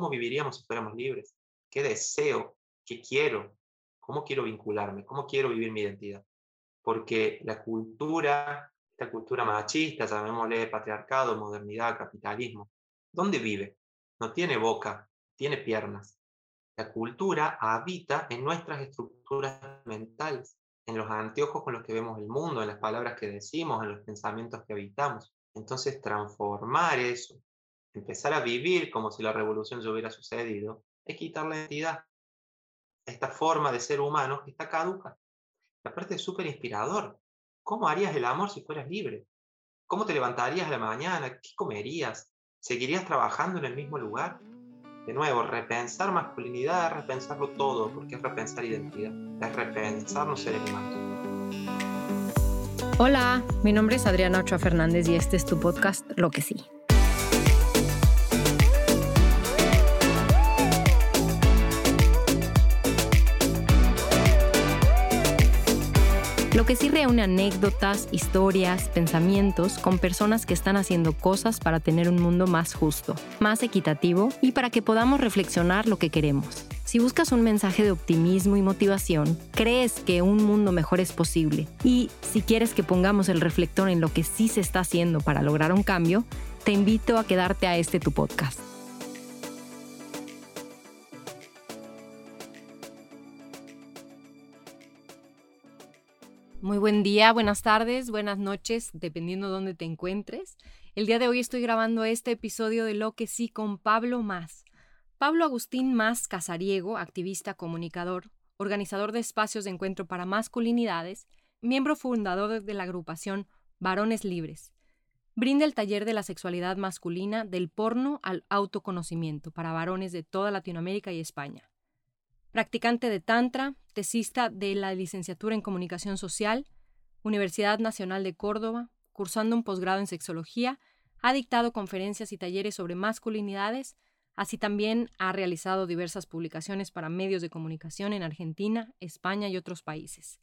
¿Cómo viviríamos si fuéramos libres? ¿Qué deseo? ¿Qué quiero? ¿Cómo quiero vincularme? ¿Cómo quiero vivir mi identidad? Porque la cultura, esta cultura machista, llamémosle patriarcado, modernidad, capitalismo, ¿dónde vive? No tiene boca, tiene piernas. La cultura habita en nuestras estructuras mentales, en los anteojos con los que vemos el mundo, en las palabras que decimos, en los pensamientos que habitamos. Entonces, transformar eso, empezar a vivir como si la revolución ya hubiera sucedido, es quitar la identidad, esta forma de ser humano que está caduca. Y aparte es súper inspirador. ¿Cómo harías el amor si fueras libre? ¿Cómo te levantarías a la mañana? ¿Qué comerías? ¿Seguirías trabajando en el mismo lugar? De nuevo, repensar masculinidad repensarlo todo, porque es repensar identidad, es repensarnos seres humanos. Hola, mi nombre es Adriana Ochoa Fernández y este es tu podcast Lo que sí. Lo que sí reúne anécdotas, historias, pensamientos con personas que están haciendo cosas para tener un mundo más justo, más equitativo y para que podamos reflexionar lo que queremos. Si buscas un mensaje de optimismo y motivación, crees que un mundo mejor es posible y si quieres que pongamos el reflector en lo que sí se está haciendo para lograr un cambio, te invito a quedarte a este tu podcast. Muy buen día, buenas tardes, buenas noches, dependiendo de dónde te encuentres. El día de hoy estoy grabando este episodio de Lo que sí con Pablo Más. Pablo Agustín Más Casariego, activista comunicador, organizador de espacios de encuentro para masculinidades, miembro fundador de la agrupación Varones Libres. Brinda el taller de la sexualidad masculina del porno al autoconocimiento para varones de toda Latinoamérica y España practicante de Tantra, tesista de la licenciatura en Comunicación Social, Universidad Nacional de Córdoba, cursando un posgrado en Sexología, ha dictado conferencias y talleres sobre masculinidades, así también ha realizado diversas publicaciones para medios de comunicación en Argentina, España y otros países.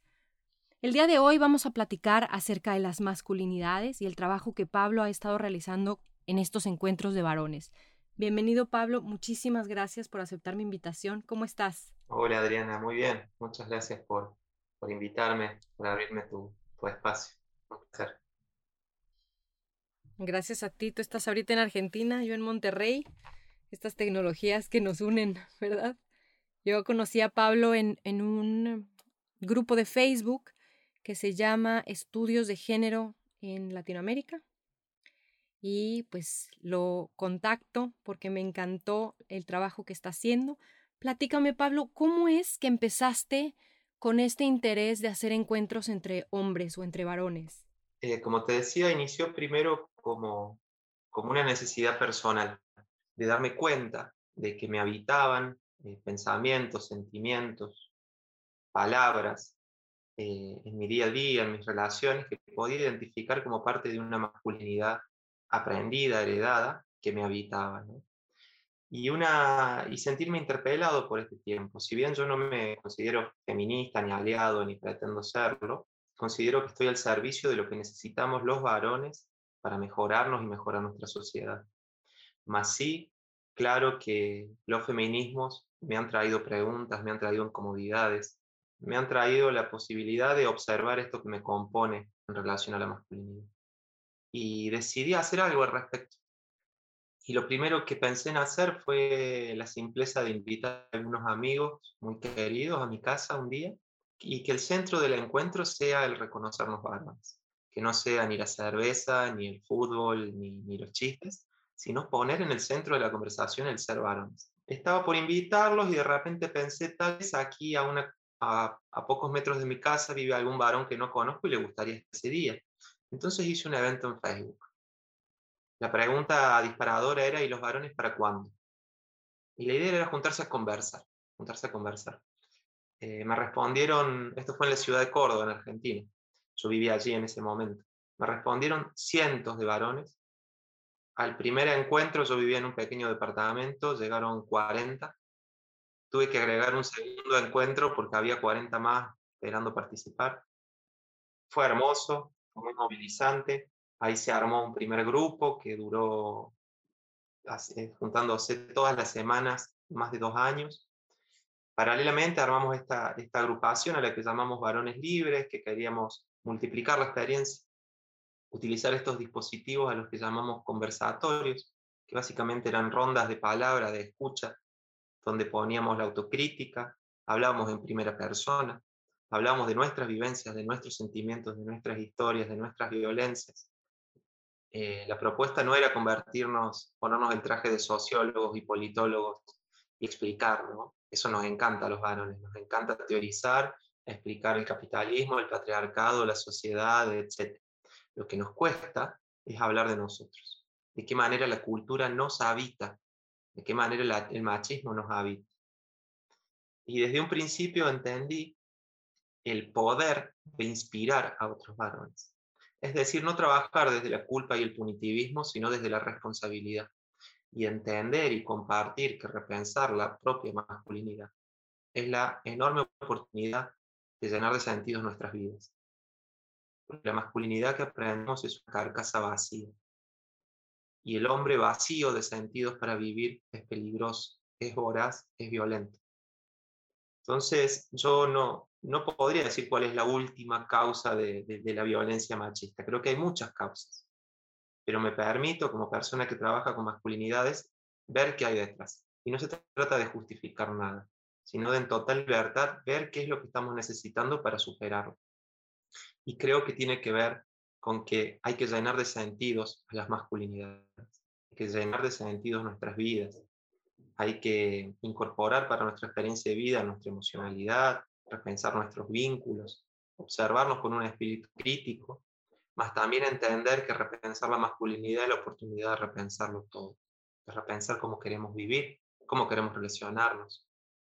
El día de hoy vamos a platicar acerca de las masculinidades y el trabajo que Pablo ha estado realizando en estos encuentros de varones. Bienvenido Pablo, muchísimas gracias por aceptar mi invitación. ¿Cómo estás? Hola Adriana, muy bien. Muchas gracias por, por invitarme, por abrirme tu, espacio. Un placer. Gracias a ti. Tú estás ahorita en Argentina, yo en Monterrey. Estas tecnologías que nos unen, ¿verdad? Yo conocí a Pablo en, en un grupo de Facebook que se llama Estudios de Género en Latinoamérica. Y pues lo contacto porque me encantó el trabajo que está haciendo Platícame, Pablo, ¿cómo es que empezaste con este interés de hacer encuentros entre hombres o entre varones? Eh, como te decía, inició primero como, como una necesidad personal, de darme cuenta de que me habitaban eh, pensamientos, sentimientos, palabras eh, en mi día a día, en mis relaciones, que podía identificar como parte de una masculinidad aprendida, heredada, que me habitaba. Y, una, y sentirme interpelado por este tiempo. Si bien yo no me considero feminista, ni aliado, ni pretendo serlo, considero que estoy al servicio de lo que necesitamos los varones para mejorarnos y mejorar nuestra sociedad. Más sí, claro que los feminismos me han traído preguntas, me han traído incomodidades, me han traído la posibilidad de observar esto que me compone en relación a la masculinidad. Y decidí hacer algo al respecto. Y lo primero que pensé en hacer fue la simpleza de invitar a algunos amigos muy queridos a mi casa un día y que el centro del encuentro sea el reconocernos varones. Que no sea ni la cerveza, ni el fútbol, ni, ni los chistes, sino poner en el centro de la conversación el ser varones. Estaba por invitarlos y de repente pensé, tal vez aquí a, una, a, a pocos metros de mi casa vive algún varón que no conozco y le gustaría ese día. Entonces hice un evento en Facebook la pregunta disparadora era, ¿y los varones para cuándo? Y la idea era juntarse a conversar, juntarse a conversar. Eh, me respondieron, esto fue en la ciudad de Córdoba, en Argentina, yo vivía allí en ese momento, me respondieron cientos de varones. Al primer encuentro yo vivía en un pequeño departamento, llegaron 40. Tuve que agregar un segundo encuentro porque había 40 más esperando participar. Fue hermoso, fue muy movilizante. Ahí se armó un primer grupo que duró juntándose todas las semanas, más de dos años. Paralelamente armamos esta, esta agrupación a la que llamamos varones libres, que queríamos multiplicar la experiencia, utilizar estos dispositivos a los que llamamos conversatorios, que básicamente eran rondas de palabra, de escucha, donde poníamos la autocrítica, hablábamos en primera persona, hablábamos de nuestras vivencias, de nuestros sentimientos, de nuestras historias, de nuestras violencias. Eh, la propuesta no era convertirnos, ponernos el traje de sociólogos y politólogos y explicar, ¿no? Eso nos encanta a los varones, nos encanta teorizar, explicar el capitalismo, el patriarcado, la sociedad, etc. Lo que nos cuesta es hablar de nosotros, de qué manera la cultura nos habita, de qué manera el machismo nos habita. Y desde un principio entendí el poder de inspirar a otros varones. Es decir, no trabajar desde la culpa y el punitivismo, sino desde la responsabilidad. Y entender y compartir que repensar la propia masculinidad es la enorme oportunidad de llenar de sentidos nuestras vidas. la masculinidad que aprendemos es una carcasa vacía. Y el hombre vacío de sentidos para vivir es peligroso, es voraz, es violento. Entonces, yo no, no podría decir cuál es la última causa de, la violencia machista. Creo que hay muchas causas. Pero me permito, como persona que trabaja con masculinidades, ver qué hay detrás. Y no se trata de justificar nada, sino de en total libertad ver qué es lo que estamos necesitando para superarlo. Y creo que tiene que ver con que hay que llenar de sentidos a las masculinidades, hay que llenar de sentidos nuestras vidas, hay que incorporar para nuestra experiencia de vida nuestra emocionalidad, repensar nuestros vínculos, observarnos con un espíritu crítico, más también entender que repensar la masculinidad es la oportunidad de repensarlo todo, de repensar cómo queremos vivir, cómo queremos relacionarnos,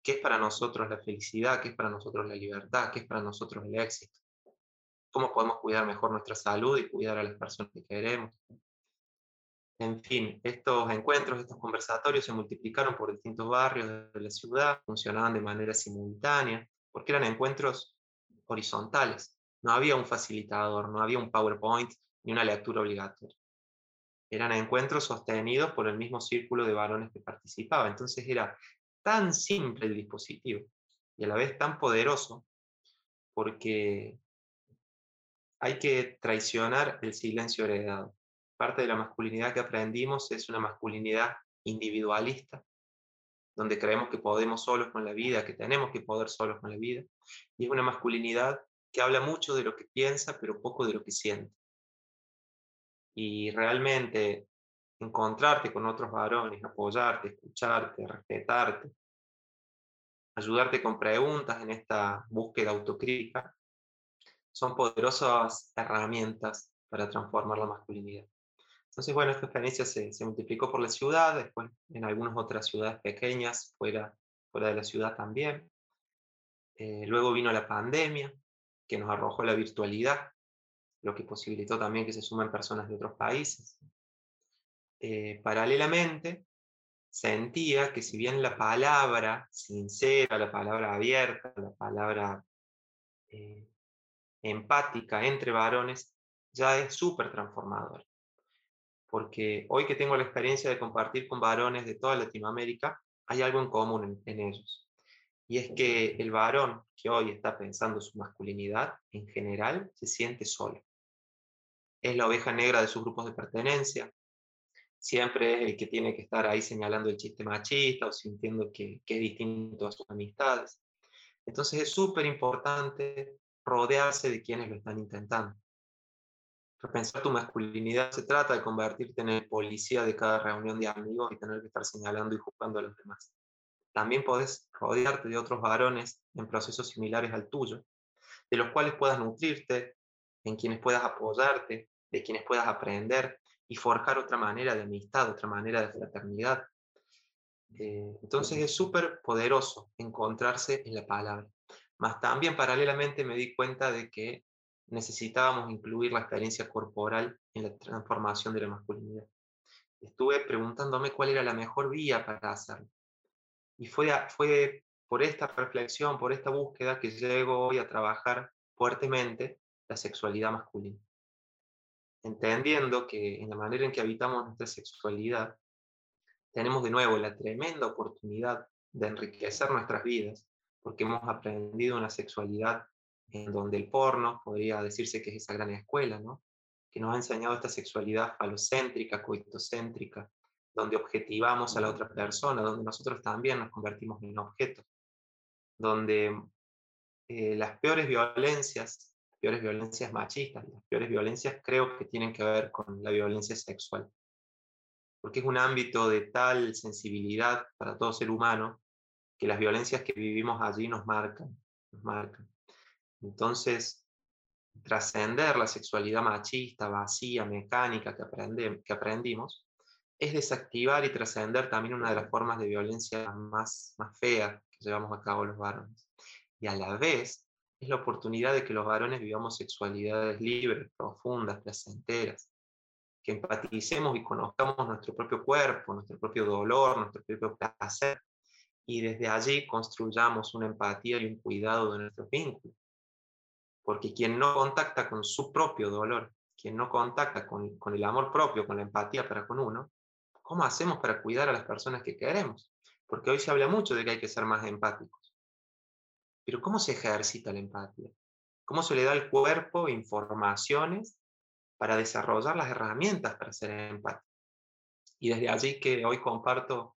qué es para nosotros la felicidad, qué es para nosotros la libertad, qué es para nosotros el éxito, cómo podemos cuidar mejor nuestra salud y cuidar a las personas que queremos, en fin, estos encuentros, estos conversatorios se multiplicaron por distintos barrios de la ciudad, funcionaban de manera simultánea, porque eran encuentros horizontales. No había un facilitador, no había un PowerPoint ni una lectura obligatoria. Eran encuentros sostenidos por el mismo círculo de varones que participaba. Entonces era tan simple el dispositivo y a la vez tan poderoso porque hay que traicionar el silencio heredado parte de la masculinidad que aprendimos es una masculinidad individualista, donde creemos que podemos solos con la vida, que tenemos que poder solos con la vida, y es una masculinidad que habla mucho de lo que piensa, pero poco de lo que siente. Y realmente encontrarte con otros varones, apoyarte, escucharte, respetarte, ayudarte con preguntas en esta búsqueda autocrítica, son poderosas herramientas para transformar la masculinidad. Entonces, bueno, esta experiencia se, multiplicó por la ciudad, después en algunas otras ciudades pequeñas, fuera, de la ciudad también. Eh, luego vino la pandemia, que nos arrojó la virtualidad, lo que posibilitó también que se sumen personas de otros países. Eh, paralelamente, sentía que si bien la palabra sincera, la palabra abierta, la palabra eh, empática entre varones, ya es súper transformadora porque hoy que tengo la experiencia de compartir con varones de toda Latinoamérica, hay algo en común en, ellos. Y es que el varón que hoy está pensando su masculinidad, en general, se siente solo. Es la oveja negra de sus grupos de pertenencia. Siempre es el que tiene que estar ahí señalando el chiste machista o sintiendo que, que es distinto a sus amistades. Entonces es súper importante rodearse de quienes lo están intentando pensar tu masculinidad se trata de convertirte en el policía de cada reunión de amigos y tener que estar señalando y juzgando a los demás. También podés rodearte de otros varones en procesos similares al tuyo, de los cuales puedas nutrirte, en quienes puedas apoyarte, de quienes puedas aprender y forjar otra manera de amistad, otra manera de fraternidad. Eh, entonces es súper poderoso encontrarse en la palabra. Más también paralelamente me di cuenta de que necesitábamos incluir la experiencia corporal en la transformación de la masculinidad. Estuve preguntándome cuál era la mejor vía para hacerlo. Y fue, fue por esta reflexión, por esta búsqueda que llego hoy a trabajar fuertemente la sexualidad masculina. Entendiendo que en la manera en que habitamos nuestra sexualidad tenemos de nuevo la tremenda oportunidad de enriquecer nuestras vidas, porque hemos aprendido una sexualidad en donde el porno podría decirse que es esa gran escuela, ¿no? que nos ha enseñado esta sexualidad falocéntrica, coitocéntrica, donde objetivamos a la otra persona, donde nosotros también nos convertimos en objetos, donde eh, las peores violencias, las peores violencias machistas, las peores violencias creo que tienen que ver con la violencia sexual, porque es un ámbito de tal sensibilidad para todo ser humano que las violencias que vivimos allí nos marcan, nos marcan. Entonces, trascender la sexualidad machista, vacía, mecánica que, que aprendimos, es desactivar y trascender también una de las formas de violencia más, más feas que llevamos a cabo los varones. Y a la vez es la oportunidad de que los varones vivamos sexualidades libres, profundas, placenteras, que empaticemos y conozcamos nuestro propio cuerpo, nuestro propio dolor, nuestro propio placer, y desde allí construyamos una empatía y un cuidado de nuestros vínculos porque quien no contacta con su propio dolor, quien no contacta con, el amor propio, con la empatía para con uno, ¿cómo hacemos para cuidar a las personas que queremos? Porque hoy se habla mucho de que hay que ser más empáticos. Pero ¿cómo se ejercita la empatía? ¿Cómo se le da al cuerpo informaciones para desarrollar las herramientas para ser empático? Y desde allí que hoy comparto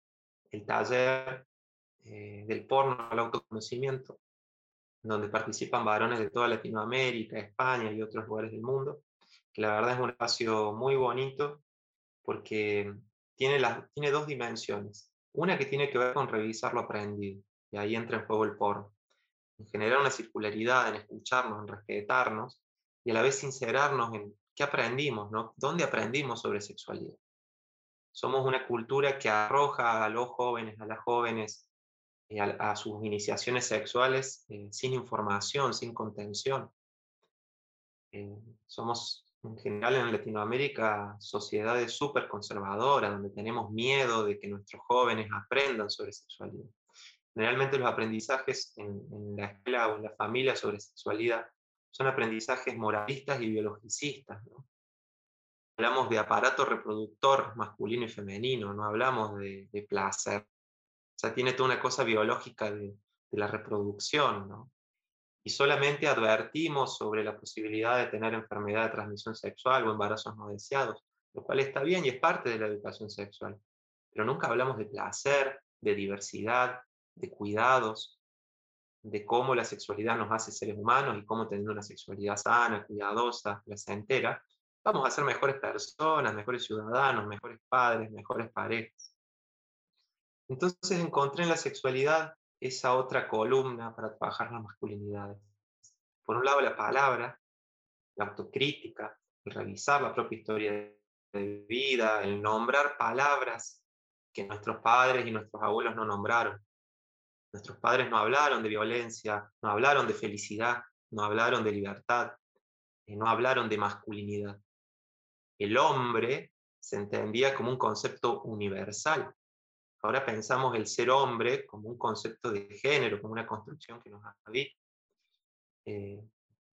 el taller eh, del porno al autoconocimiento, donde participan varones de toda Latinoamérica, España y otros lugares del mundo, que la verdad es un espacio muy bonito porque tiene, tiene dos dimensiones. Una que tiene que ver con revisar lo aprendido, y ahí entra en juego el porno. En generar una circularidad, en escucharnos, en respetarnos, y a la vez sincerarnos en qué aprendimos, ¿no? ¿Dónde aprendimos sobre sexualidad? Somos una cultura que arroja a los jóvenes, a las jóvenes, eh, a, sus iniciaciones sexuales eh, sin información, sin contención. Eh, somos en general en Latinoamérica sociedades súper conservadoras, donde tenemos miedo de que nuestros jóvenes aprendan sobre sexualidad. Generalmente los aprendizajes en, la escuela o en la familia sobre sexualidad son aprendizajes moralistas y biologicistas. Hablamos de aparato reproductor masculino y femenino, no hablamos de, de placer o sea, tiene toda una cosa biológica de, la reproducción, ¿no? Y solamente advertimos sobre la posibilidad de tener enfermedad de transmisión sexual o embarazos no deseados, lo cual está bien y es parte de la educación sexual. Pero nunca hablamos de placer, de diversidad, de cuidados, de cómo la sexualidad nos hace seres humanos y cómo teniendo una sexualidad sana, cuidadosa, placentera, vamos a ser mejores personas, mejores ciudadanos, mejores padres, mejores parejas. Entonces encontré en la sexualidad esa otra columna para trabajar las masculinidades. Por un lado la palabra, la autocrítica, el revisar la propia historia de vida, el nombrar palabras que nuestros padres y nuestros abuelos no nombraron. Nuestros padres no hablaron de violencia, no hablaron de felicidad, no hablaron de libertad, eh, no hablaron de masculinidad. El hombre se entendía como un concepto universal, Ahora pensamos el ser hombre como un concepto de género, como una construcción que nos habita. Eh,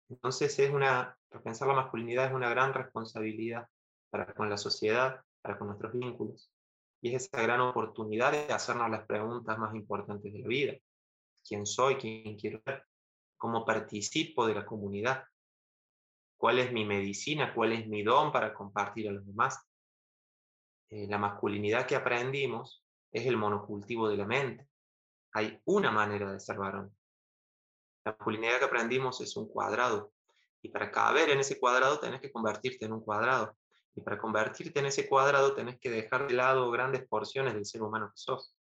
entonces, es una, pensar la masculinidad es una gran responsabilidad para con la sociedad, para con nuestros vínculos. Y es esa gran oportunidad de hacernos las preguntas más importantes de la vida. ¿Quién soy? ¿Quién quiero ser? ¿Cómo participo de la comunidad? ¿Cuál es mi medicina? ¿Cuál es mi don para compartir a los demás? Eh, la masculinidad que aprendimos es el monocultivo de la mente. Hay una manera de ser varón. La masculinidad que aprendimos es un cuadrado. Y para caber en ese cuadrado tenés que convertirte en un cuadrado. Y para convertirte en ese cuadrado tenés que dejar de lado grandes porciones del ser humano que sos.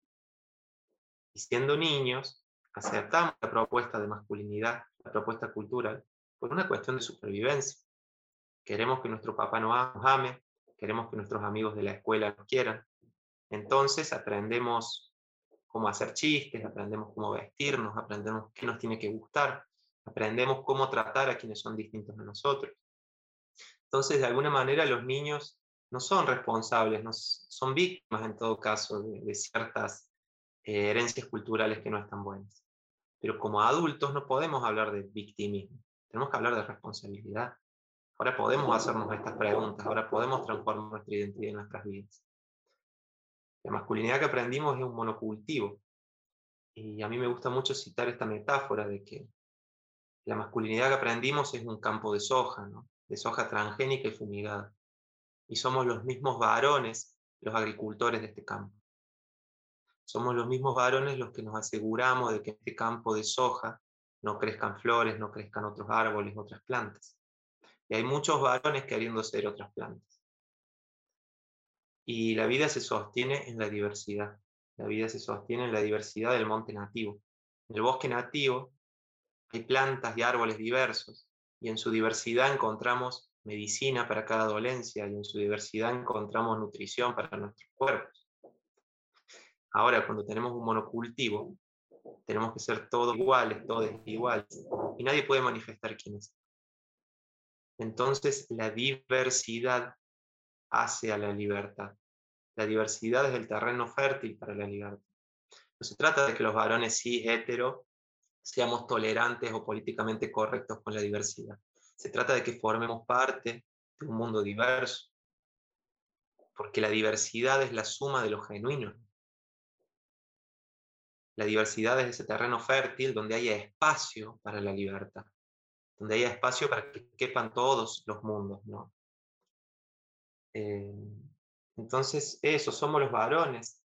Y siendo niños, aceptamos la propuesta de masculinidad, la propuesta cultural, por una cuestión de supervivencia. Queremos que nuestro papá nos ame, queremos que nuestros amigos de la escuela nos quieran, entonces aprendemos cómo hacer chistes, aprendemos cómo vestirnos, aprendemos qué nos tiene que gustar, aprendemos cómo tratar a quienes son distintos de nosotros. Entonces, de alguna manera, los niños no son responsables, no, son víctimas en todo caso de, ciertas eh, herencias culturales que no están buenas. Pero como adultos no podemos hablar de victimismo, tenemos que hablar de responsabilidad. Ahora podemos hacernos estas preguntas, ahora podemos transformar nuestra identidad en nuestras vidas. La masculinidad que aprendimos es un monocultivo. Y a mí me gusta mucho citar esta metáfora de que la masculinidad que aprendimos es un campo de soja, de soja transgénica y fumigada. Y somos los mismos varones, los agricultores de este campo. Somos los mismos varones los que nos aseguramos de que en este campo de soja no crezcan flores, no crezcan otros árboles, otras plantas. Y hay muchos varones queriendo ser otras plantas. Y la vida se sostiene en la diversidad. La vida se sostiene en la diversidad del monte nativo. En el bosque nativo hay plantas y árboles diversos, y en su diversidad encontramos medicina para cada dolencia, y en su diversidad encontramos nutrición para nuestros cuerpos. Ahora, cuando tenemos un monocultivo, tenemos que ser todos iguales, todos iguales, y nadie puede manifestar quién es. Entonces, la diversidad hacia la libertad. La diversidad es el terreno fértil para la libertad. No se trata de que los varones sí hetero seamos tolerantes o políticamente correctos con la diversidad. Se trata de que formemos parte de un mundo diverso, porque la diversidad es la suma de lo genuino. La diversidad es ese terreno fértil donde haya espacio para la libertad, donde haya espacio para que quepan todos los mundos. ¿no? Eh, entonces, eso, somos los varones,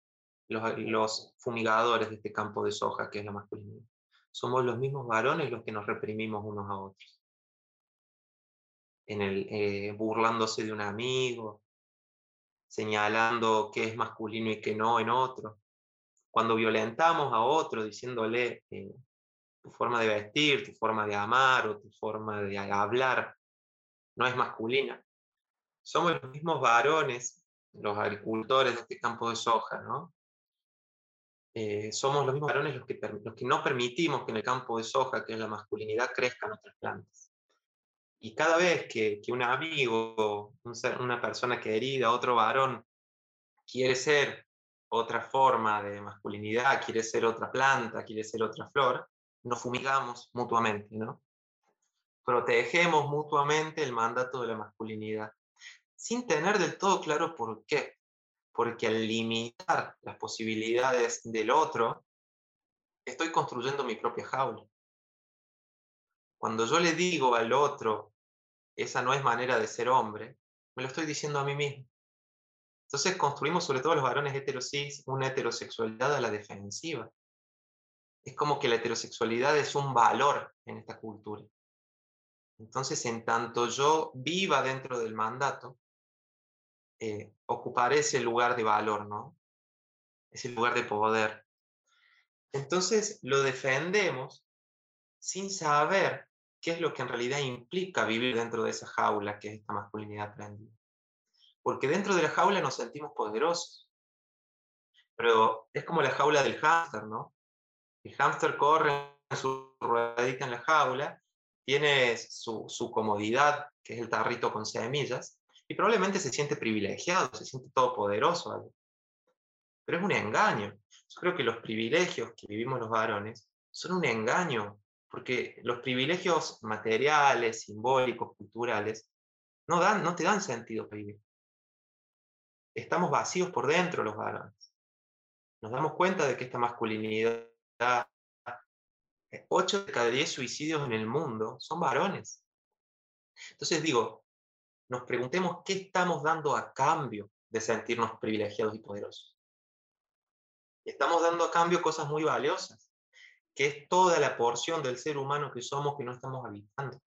los, fumigadores de este campo de soja que es la masculinidad. Somos los mismos varones los que nos reprimimos unos a otros. En el, eh, burlándose de un amigo, señalando qué es masculino y qué no en otro. Cuando violentamos a otro diciéndole eh, tu forma de vestir, tu forma de amar o tu forma de hablar no es masculina. Somos los mismos varones los agricultores de este campo de soja, ¿no? Eh, somos los mismos varones los que, los que no permitimos que en el campo de soja, que es la masculinidad, crezcan otras plantas. Y cada vez que, que un amigo, una persona querida, otro varón, quiere ser otra forma de masculinidad, quiere ser otra planta, quiere ser otra flor, nos fumigamos mutuamente, ¿no? Protegemos mutuamente el mandato de la masculinidad sin tener del todo claro por qué. Porque al limitar las posibilidades del otro, estoy construyendo mi propia jaula. Cuando yo le digo al otro, esa no es manera de ser hombre, me lo estoy diciendo a mí mismo. Entonces construimos, sobre todo los varones heterosis, una heterosexualidad a la defensiva. Es como que la heterosexualidad es un valor en esta cultura. Entonces, en tanto yo viva dentro del mandato, eh, ocupar ese lugar de valor, ¿no? Ese lugar de poder. Entonces lo defendemos sin saber qué es lo que en realidad implica vivir dentro de esa jaula que es esta masculinidad aprendida. Porque dentro de la jaula nos sentimos poderosos. Pero es como la jaula del hámster, ¿no? El hámster corre en su ruedita en la jaula, tiene su, su comodidad, que es el tarrito con semillas, y probablemente se siente privilegiado, se siente todopoderoso. Pero es un engaño. Yo creo que los privilegios que vivimos los varones son un engaño, porque los privilegios materiales, simbólicos, culturales, no, dan, no te dan sentido vivir. Estamos vacíos por dentro los varones. Nos damos cuenta de que esta masculinidad, 8 de cada 10 suicidios en el mundo son varones. Entonces digo, nos preguntemos qué estamos dando a cambio de sentirnos privilegiados y poderosos. Estamos dando a cambio cosas muy valiosas, que es toda la porción del ser humano que somos que no estamos habitando.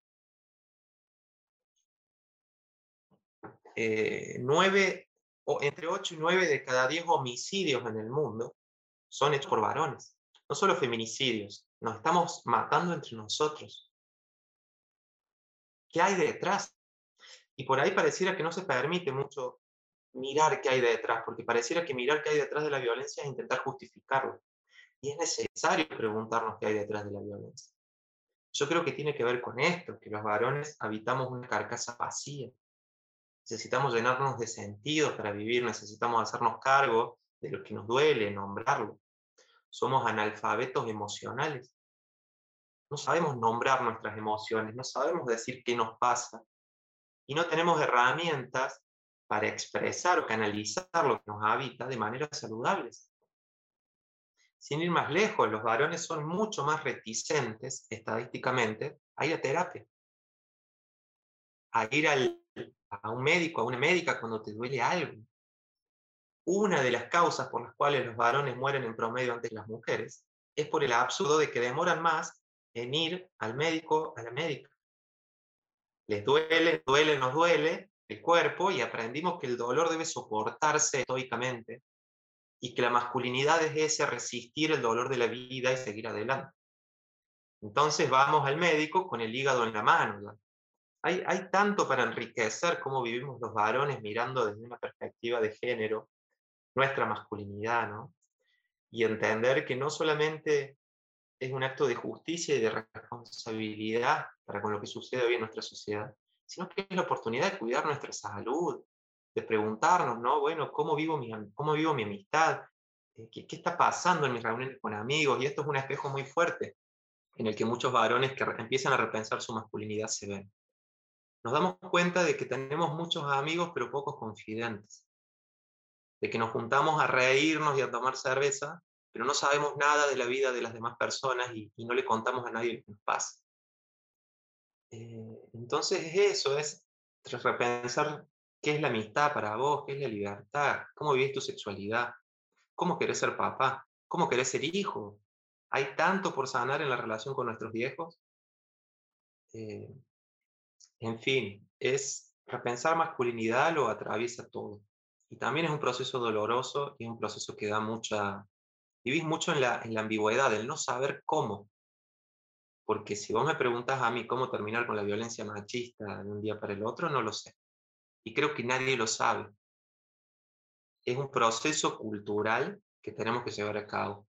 Eh, entre 8 y 9 de cada 10 homicidios en el mundo son hechos por varones. No solo feminicidios, nos estamos matando entre nosotros. ¿Qué hay detrás? Y por ahí pareciera que no se permite mucho mirar qué hay detrás, porque pareciera que mirar qué hay detrás de la violencia es intentar justificarlo. Y es necesario preguntarnos qué hay detrás de la violencia. Yo creo que tiene que ver con esto, que los varones habitamos una carcasa vacía. Necesitamos llenarnos de sentido para vivir, necesitamos hacernos cargo de lo que nos duele, nombrarlo. Somos analfabetos emocionales. No sabemos nombrar nuestras emociones, no sabemos decir qué nos pasa, y no tenemos herramientas para expresar o canalizar lo que nos habita de manera saludables. Sin ir más lejos, los varones son mucho más reticentes estadísticamente a ir a terapia, a ir a un médico, a una médica cuando te duele algo. Una de las causas por las cuales los varones mueren en promedio antes de las mujeres es por el absurdo de que demoran más en ir al médico, a la médica. Les duele, duele, nos duele, el cuerpo y aprendimos que el dolor debe soportarse estoicamente y que la masculinidad es ese resistir el dolor de la vida y seguir adelante. Entonces vamos al médico con el hígado en la mano. Hay, hay tanto para enriquecer cómo vivimos los varones mirando desde una perspectiva de género nuestra masculinidad, ¿no? Y entender que no solamente es un acto de justicia y de responsabilidad para con lo que sucede hoy en nuestra sociedad, sino que es la oportunidad de cuidar nuestra salud, de preguntarnos, ¿no? Bueno, ¿cómo vivo mi, cómo vivo mi amistad? Eh, ¿Qué, ¿Qué, está pasando en mis reuniones con amigos? Y esto es un espejo muy fuerte en el que muchos varones que empiezan a repensar su masculinidad se ven. Nos damos cuenta de que tenemos muchos amigos pero pocos confidentes, de que nos juntamos a reírnos y a tomar cerveza, pero no sabemos nada de la vida de las demás personas y, no le contamos a nadie lo que nos pasa. Eh, entonces es eso, es repensar qué es la amistad para vos, qué es la libertad, cómo vivís tu sexualidad, cómo querés ser papá, cómo querés ser hijo. Hay tanto por sanar en la relación con nuestros viejos. Eh, en fin, es repensar masculinidad lo atraviesa todo. Y también es un proceso doloroso y es un proceso que da mucha... Vivís mucho en la, en ambigüedad, el no saber cómo. Porque si vos me preguntas a mí cómo terminar con la violencia machista de un día para el otro, no lo sé. Y creo que nadie lo sabe. Es un proceso cultural que tenemos que llevar a cabo.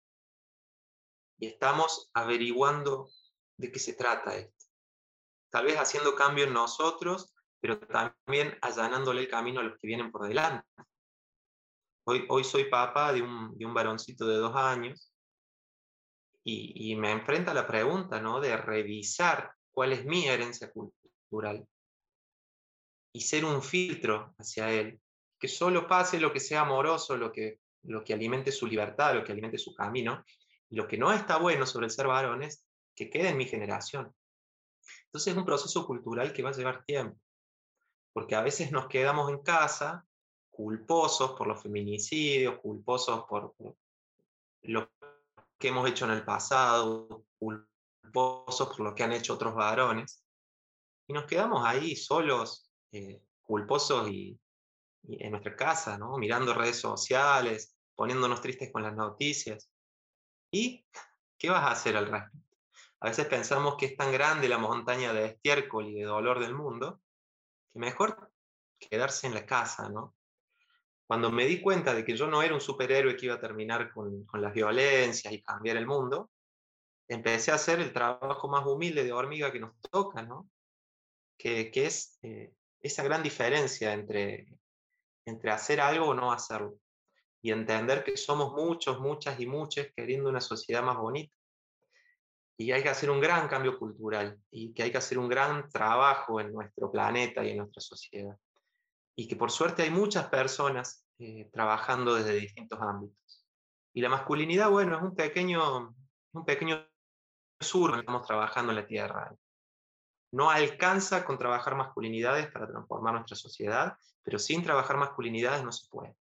Y estamos averiguando de qué se trata esto. Tal vez haciendo cambio en nosotros, pero también allanándole el camino a los que vienen por delante. Hoy, soy papá de un, de varoncito de dos años y, me enfrenta a la pregunta ¿no? de revisar cuál es mi herencia cultural y ser un filtro hacia él, que solo pase lo que sea amoroso, lo que, lo que alimente su libertad, lo que alimente su camino, y lo que no está bueno sobre el ser varones, que quede en mi generación. Entonces es un proceso cultural que va a llevar tiempo, porque a veces nos quedamos en casa culposos por los feminicidios, culposos por, por lo que hemos hecho en el pasado, culposos por lo que han hecho otros varones, y nos quedamos ahí solos, eh, culposos y, en nuestra casa, ¿no? mirando redes sociales, poniéndonos tristes con las noticias. ¿Y qué vas a hacer al respecto? A veces pensamos que es tan grande la montaña de estiércol y de dolor del mundo, que mejor quedarse en la casa, ¿no? Cuando me di cuenta de que yo no era un superhéroe que iba a terminar con, con las violencias y cambiar el mundo, empecé a hacer el trabajo más humilde de hormiga que nos toca, ¿no? Que, que es eh, esa gran diferencia entre, entre hacer algo o no hacerlo. Y entender que somos muchos, muchas y muchas queriendo una sociedad más bonita. Y hay que hacer un gran cambio cultural y que hay que hacer un gran trabajo en nuestro planeta y en nuestra sociedad y que por suerte hay muchas personas eh, trabajando desde distintos ámbitos. Y la masculinidad, bueno, es un pequeño, un pequeño sur que estamos trabajando en la Tierra. No alcanza con trabajar masculinidades para transformar nuestra sociedad, pero sin trabajar masculinidades no se puede.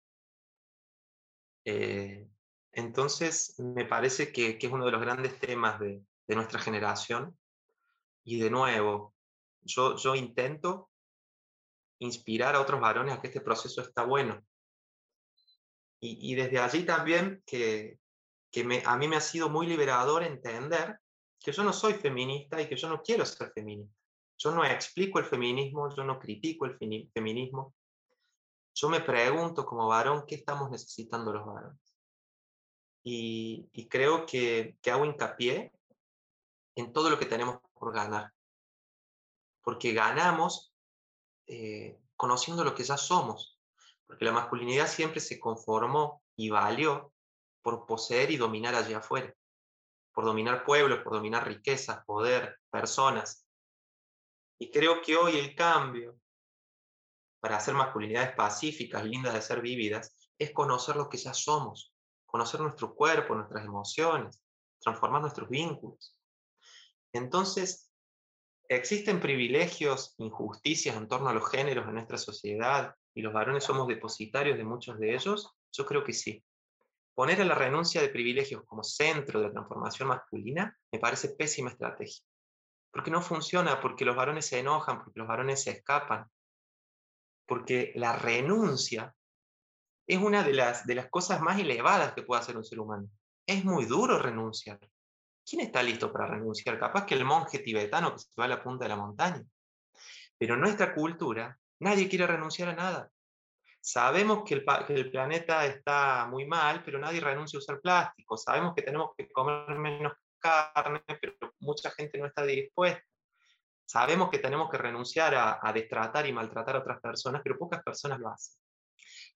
Eh, entonces, me parece que, que, es uno de los grandes temas de, de nuestra generación. Y de nuevo, yo, yo intento inspirar a otros varones a que este proceso está bueno. Y, desde allí también que, que a mí me ha sido muy liberador entender que yo no soy feminista y que yo no quiero ser feminista. Yo no explico el feminismo, yo no critico el feminismo. Yo me pregunto como varón qué estamos necesitando los varones. Y, y creo que, que hago hincapié en todo lo que tenemos por ganar. Porque ganamos eh, conociendo lo que ya somos, porque la masculinidad siempre se conformó y valió por poseer y dominar allá afuera, por dominar pueblos, por dominar riquezas, poder, personas. Y creo que hoy el cambio para hacer masculinidades pacíficas, lindas de ser vividas, es conocer lo que ya somos, conocer nuestro cuerpo, nuestras emociones, transformar nuestros vínculos. Entonces, ¿existen privilegios, injusticias en torno a los géneros en nuestra sociedad y los varones somos depositarios de muchos de ellos? Yo creo que sí. Poner a la renuncia de privilegios como centro de la transformación masculina me parece pésima estrategia. Porque no funciona, porque los varones se enojan, porque los varones se escapan. Porque la renuncia es una de las, de las cosas más elevadas que puede hacer un ser humano. Es muy duro renunciar. ¿Quién está listo para renunciar? Capaz que el monje tibetano que se va a la punta de la montaña. Pero en nuestra cultura, nadie quiere renunciar a nada. Sabemos que el, planeta está muy mal, pero nadie renuncia a usar plástico. Sabemos que tenemos que comer menos carne, pero mucha gente no está dispuesta. Sabemos que tenemos que renunciar a, destratar y maltratar a otras personas, pero pocas personas lo hacen.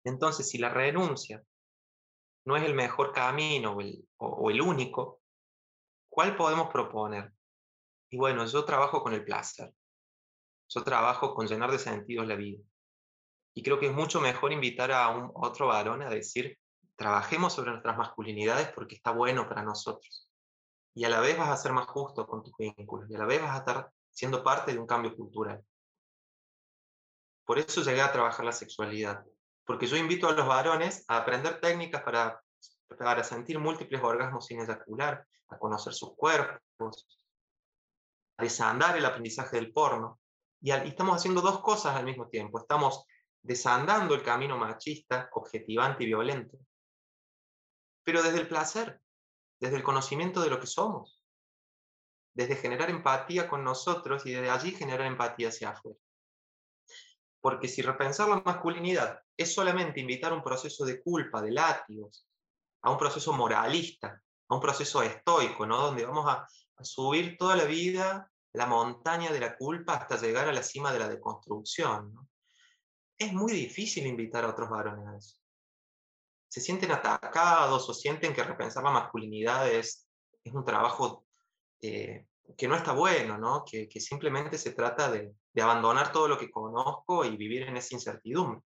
Entonces, si la renuncia no es el mejor camino o el único, ¿cuál podemos proponer? Y bueno, yo trabajo con el placer. Yo trabajo con llenar de sentidos la vida. Y creo que es mucho mejor invitar a, un, otro varón a decir, trabajemos sobre nuestras masculinidades porque está bueno para nosotros. Y a la vez vas a ser más justo con tus vínculos y a la vez vas a estar siendo parte de un cambio cultural. Por eso llegué a trabajar la sexualidad, porque yo invito a los varones a aprender técnicas para, para sentir múltiples orgasmos sin eyacular, a conocer sus cuerpos, a desandar el aprendizaje del porno. Y, y estamos haciendo dos cosas al mismo tiempo. Estamos desandando el camino machista, objetivante y violento, pero desde el placer, desde el conocimiento de lo que somos, desde generar empatía con nosotros y desde allí generar empatía hacia afuera. Porque si repensar la masculinidad es solamente invitar un proceso de culpa, de látigos, a un proceso moralista, a un proceso estoico, ¿no? donde vamos a, subir toda la vida la montaña de la culpa hasta llegar a la cima de la deconstrucción. Es muy difícil invitar a otros varones a eso. Se sienten atacados o sienten que repensar la masculinidad es, un trabajo eh, que no está bueno, ¿no? Que, que simplemente se trata de, de abandonar todo lo que conozco y vivir en esa incertidumbre.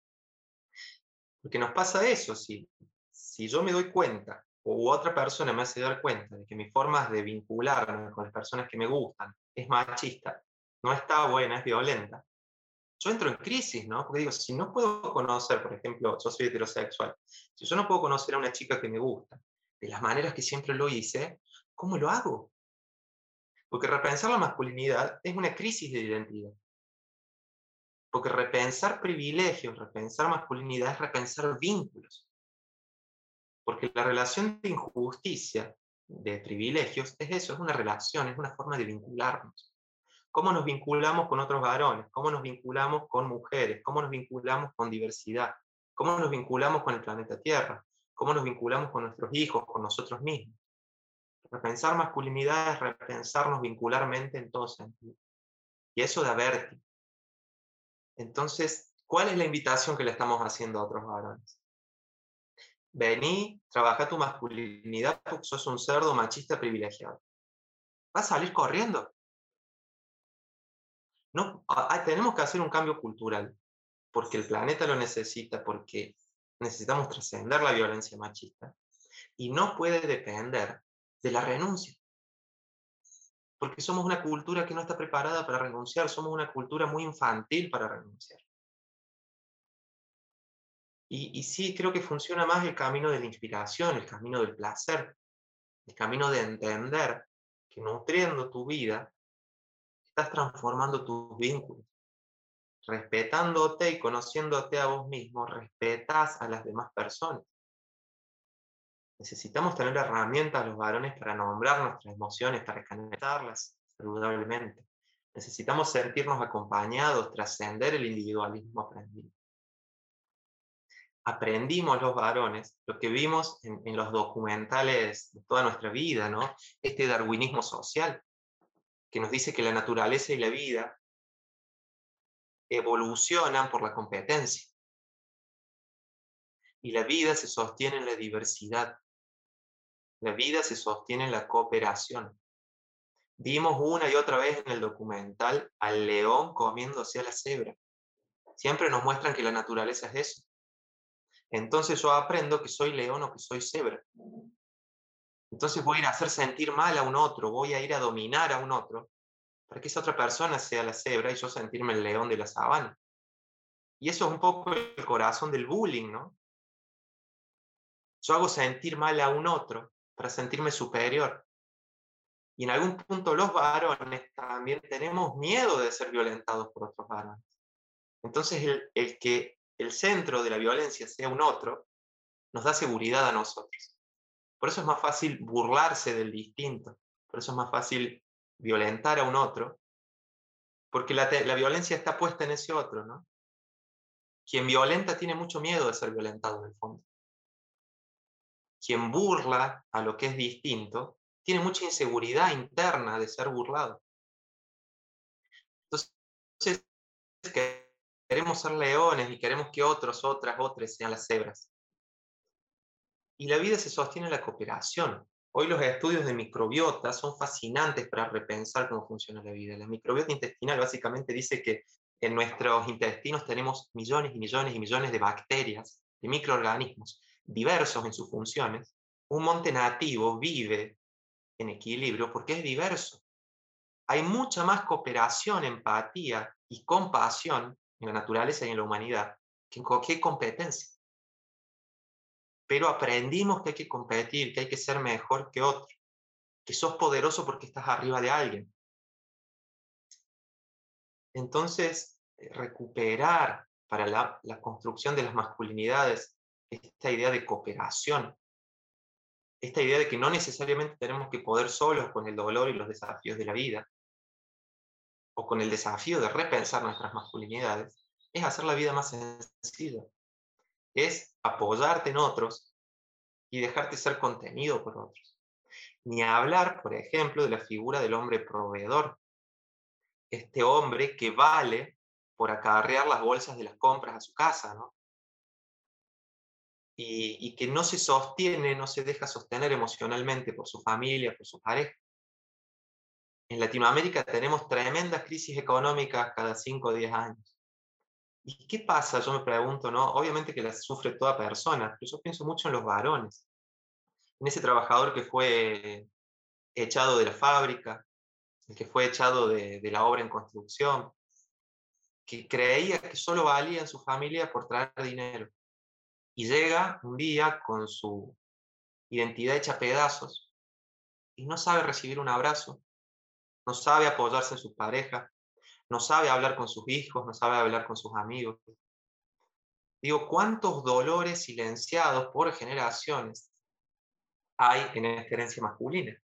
Porque nos pasa eso, si, si yo me doy cuenta o otra persona me hace dar cuenta de que mi forma de vincularme con las personas que me gustan es machista, no está buena, es violenta, yo entro en crisis, ¿no? Porque digo, si no puedo conocer, por ejemplo, yo soy heterosexual, si yo no puedo conocer a una chica que me gusta de las maneras que siempre lo hice, ¿cómo lo hago? Porque repensar la masculinidad es una crisis de identidad. Porque repensar privilegios, repensar masculinidad es repensar vínculos. Porque la relación de injusticia, de privilegios, es eso, es una relación, es una forma de vincularnos. ¿Cómo nos vinculamos con otros varones? ¿Cómo nos vinculamos con mujeres? ¿Cómo nos vinculamos con diversidad? ¿Cómo nos vinculamos con el planeta Tierra? ¿Cómo nos vinculamos con nuestros hijos, con nosotros mismos? Repensar masculinidad es repensarnos vincularmente en todo sentido. Y eso da vértigo. Entonces, ¿cuál es la invitación que le estamos haciendo a otros varones? Vení, trabaja tu masculinidad porque sos un cerdo machista privilegiado. ¿Vas a salir corriendo? No, tenemos que hacer un cambio cultural, porque el planeta lo necesita, porque necesitamos trascender la violencia machista. Y no puede depender de la renuncia. Porque somos una cultura que no está preparada para renunciar, somos una cultura muy infantil para renunciar. Y, y sí, creo que funciona más el camino de la inspiración, el camino del placer, el camino de entender que nutriendo tu vida estás transformando tus vínculos. Respetándote y conociéndote a vos mismo, respetas a las demás personas. Necesitamos tener herramientas los varones para nombrar nuestras emociones, para canalizarlas saludablemente. Necesitamos sentirnos acompañados, trascender el individualismo aprendido. Aprendimos los varones lo que vimos en, los documentales de toda nuestra vida, ¿no? Este darwinismo social, que nos dice que la naturaleza y la vida evolucionan por la competencia. Y la vida se sostiene en la diversidad. La vida se sostiene en la cooperación. Vimos una y otra vez en el documental al león comiéndose a la cebra. Siempre nos muestran que la naturaleza es eso. Entonces yo aprendo que soy león o que soy cebra. Entonces voy a ir a hacer sentir mal a un otro, voy a ir a dominar a un otro, para que esa otra persona sea la cebra y yo sentirme el león de la sabana. Y eso es un poco el corazón del bullying, ¿no? Yo hago sentir mal a un otro para sentirme superior. Y en algún punto los varones también tenemos miedo de ser violentados por otros varones. Entonces el, el que el centro de la violencia sea un otro, nos da seguridad a nosotros. Por eso es más fácil burlarse del distinto, por eso es más fácil violentar a un otro, porque la, la violencia está puesta en ese otro, ¿no? Quien violenta tiene mucho miedo de ser violentado en el fondo. Quien burla a lo que es distinto tiene mucha inseguridad interna de ser burlado. Entonces, queremos ser leones y queremos que otros, otras, otras sean las cebras. Y la vida se sostiene en la cooperación. Hoy los estudios de microbiota son fascinantes para repensar cómo funciona la vida. La microbiota intestinal básicamente dice que en nuestros intestinos tenemos millones y millones y millones de bacterias, de microorganismos, diversos en sus funciones. Un monte nativo vive en equilibrio porque es diverso. Hay mucha más cooperación, empatía y compasión en la naturaleza y en la humanidad que en cualquier competencia pero aprendimos que hay que competir, que hay que ser mejor que otro, que sos poderoso porque estás arriba de alguien. Entonces, eh, recuperar para la, la construcción de las masculinidades esta idea de cooperación, esta idea de que no necesariamente tenemos que poder solos con el dolor y los desafíos de la vida, o con el desafío de repensar nuestras masculinidades, es hacer la vida más sencilla es apoyarte en otros y dejarte ser contenido por otros. Ni hablar, por ejemplo, de la figura del hombre proveedor. Este hombre que vale por acarrear las bolsas de las compras a su casa, ¿no? Y, y, que no se sostiene, no se deja sostener emocionalmente por su familia, por su pareja. En Latinoamérica tenemos tremendas crisis económicas cada 5 o 10 años. ¿Y qué pasa? Yo me pregunto, ¿no? Obviamente que las sufre toda persona, pero yo pienso mucho en los varones, en ese trabajador que fue echado de la fábrica, el que fue echado de, de la obra en construcción, que creía que solo valía en su familia por traer dinero. Y llega un día con su identidad hecha pedazos y no sabe recibir un abrazo, no sabe apoyarse en su pareja, no sabe hablar con sus hijos, no sabe hablar con sus amigos. Digo, ¿cuántos dolores silenciados por generaciones hay en esta herencia masculina?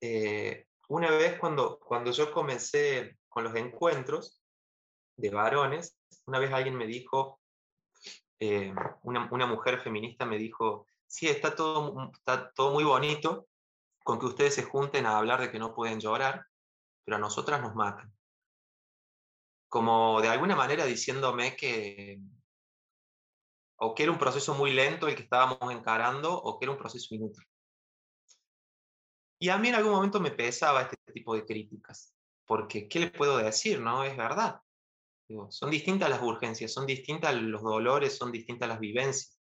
Eh, una vez cuando, cuando yo comencé con los encuentros de varones, una vez alguien me dijo, eh, una, una, mujer feminista me dijo, sí, está todo, está todo muy bonito con que ustedes se junten a hablar de que no pueden llorar, pero a nosotras nos matan. Como de alguna manera diciéndome que o que era un proceso muy lento el que estábamos encarando o que era un proceso inútil. Y a mí en algún momento me pesaba este tipo de críticas, porque ¿qué les puedo decir? No es verdad. son distintas las urgencias, son distintas los dolores, son distintas las vivencias.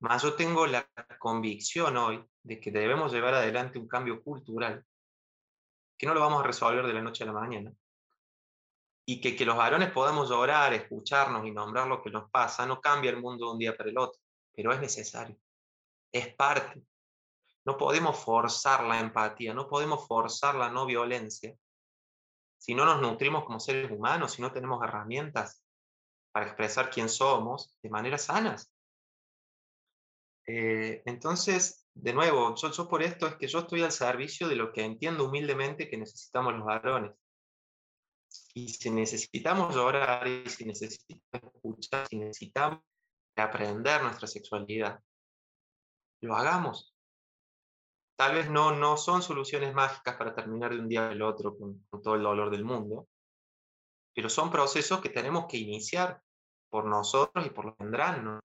Más yo tengo la convicción hoy de que debemos llevar adelante un cambio cultural que no lo vamos a resolver de la noche a la mañana. Y que, que los varones podamos llorar, escucharnos y nombrar lo que nos pasa, no cambia el mundo de un día para el otro, pero es necesario, es parte. No podemos forzar la empatía, no podemos forzar la no violencia si no nos nutrimos como seres humanos, si no tenemos herramientas para expresar quién somos de maneras sanas. Eh, entonces, de nuevo, yo, por esto es que yo estoy al servicio de lo que entiendo humildemente que necesitamos los varones. Y si necesitamos llorar, y si necesitamos escuchar, si necesitamos aprender nuestra sexualidad, lo hagamos. Tal vez no, no son soluciones mágicas para terminar de un día al otro con, todo el dolor del mundo, pero son procesos que tenemos que iniciar por nosotros y por los vendrán.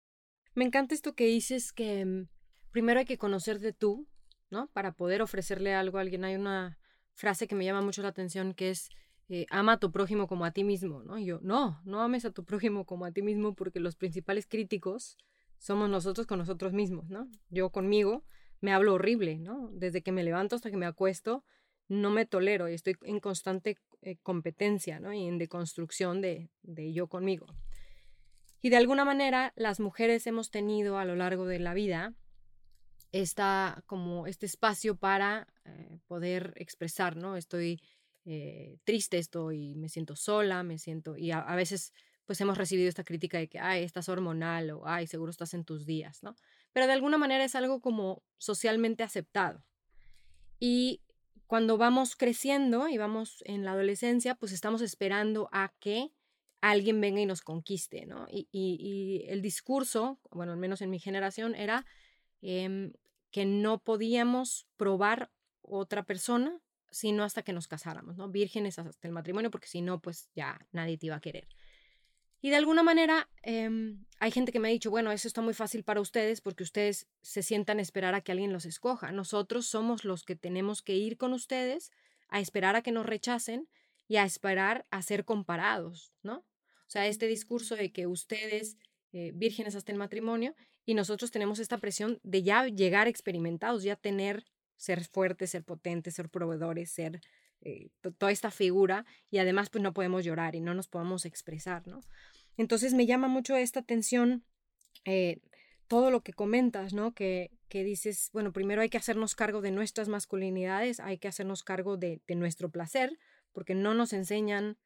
Me encanta esto que dices que mm, primero hay que conocerte tú, ¿no? Para poder ofrecerle algo a alguien. Hay una frase que me llama mucho la atención que es, eh, ama a tu prójimo como a ti mismo, ¿no? Y yo, no, no ames a tu prójimo como a ti mismo porque los principales críticos somos nosotros con nosotros mismos, ¿no? Yo conmigo me hablo horrible, ¿no? Desde que me levanto hasta que me acuesto, no me tolero y estoy en constante eh, competencia, ¿no? Y en deconstrucción de, de yo conmigo. Y de alguna manera las mujeres hemos tenido a lo largo de la vida esta, como este espacio para eh, poder expresar, ¿no? Estoy eh, triste, estoy, me siento sola, me siento, y a, veces pues hemos recibido esta crítica de que, ay, estás hormonal o, ay, seguro estás en tus días, ¿no? Pero de alguna manera es algo como socialmente aceptado. Y cuando vamos creciendo y vamos en la adolescencia, pues estamos esperando a que alguien venga y nos conquiste, ¿no? Y, y, el discurso, bueno, al menos en mi generación, era eh, que no podíamos probar otra persona sino hasta que nos casáramos, ¿no? Vírgenes hasta el matrimonio, porque si no, pues ya nadie te iba a querer. Y de alguna manera eh, hay gente que me ha dicho, bueno, eso está muy fácil para ustedes porque ustedes se sientan a esperar a que alguien los escoja. Nosotros somos los que tenemos que ir con ustedes a esperar a que nos rechacen y a esperar a ser comparados, ¿no? O sea, este discurso de que ustedes, eh, vírgenes hasta el matrimonio, y nosotros tenemos esta presión de ya llegar experimentados, ya tener, ser fuertes, ser potentes, ser proveedores, ser eh, toda esta figura y además pues no podemos llorar y no nos podemos expresar, ¿no? Entonces me llama mucho esta atención eh, todo lo que comentas, ¿no? Que, que dices, bueno, primero hay que hacernos cargo de nuestras masculinidades, hay que hacernos cargo de, de nuestro placer, porque no nos enseñan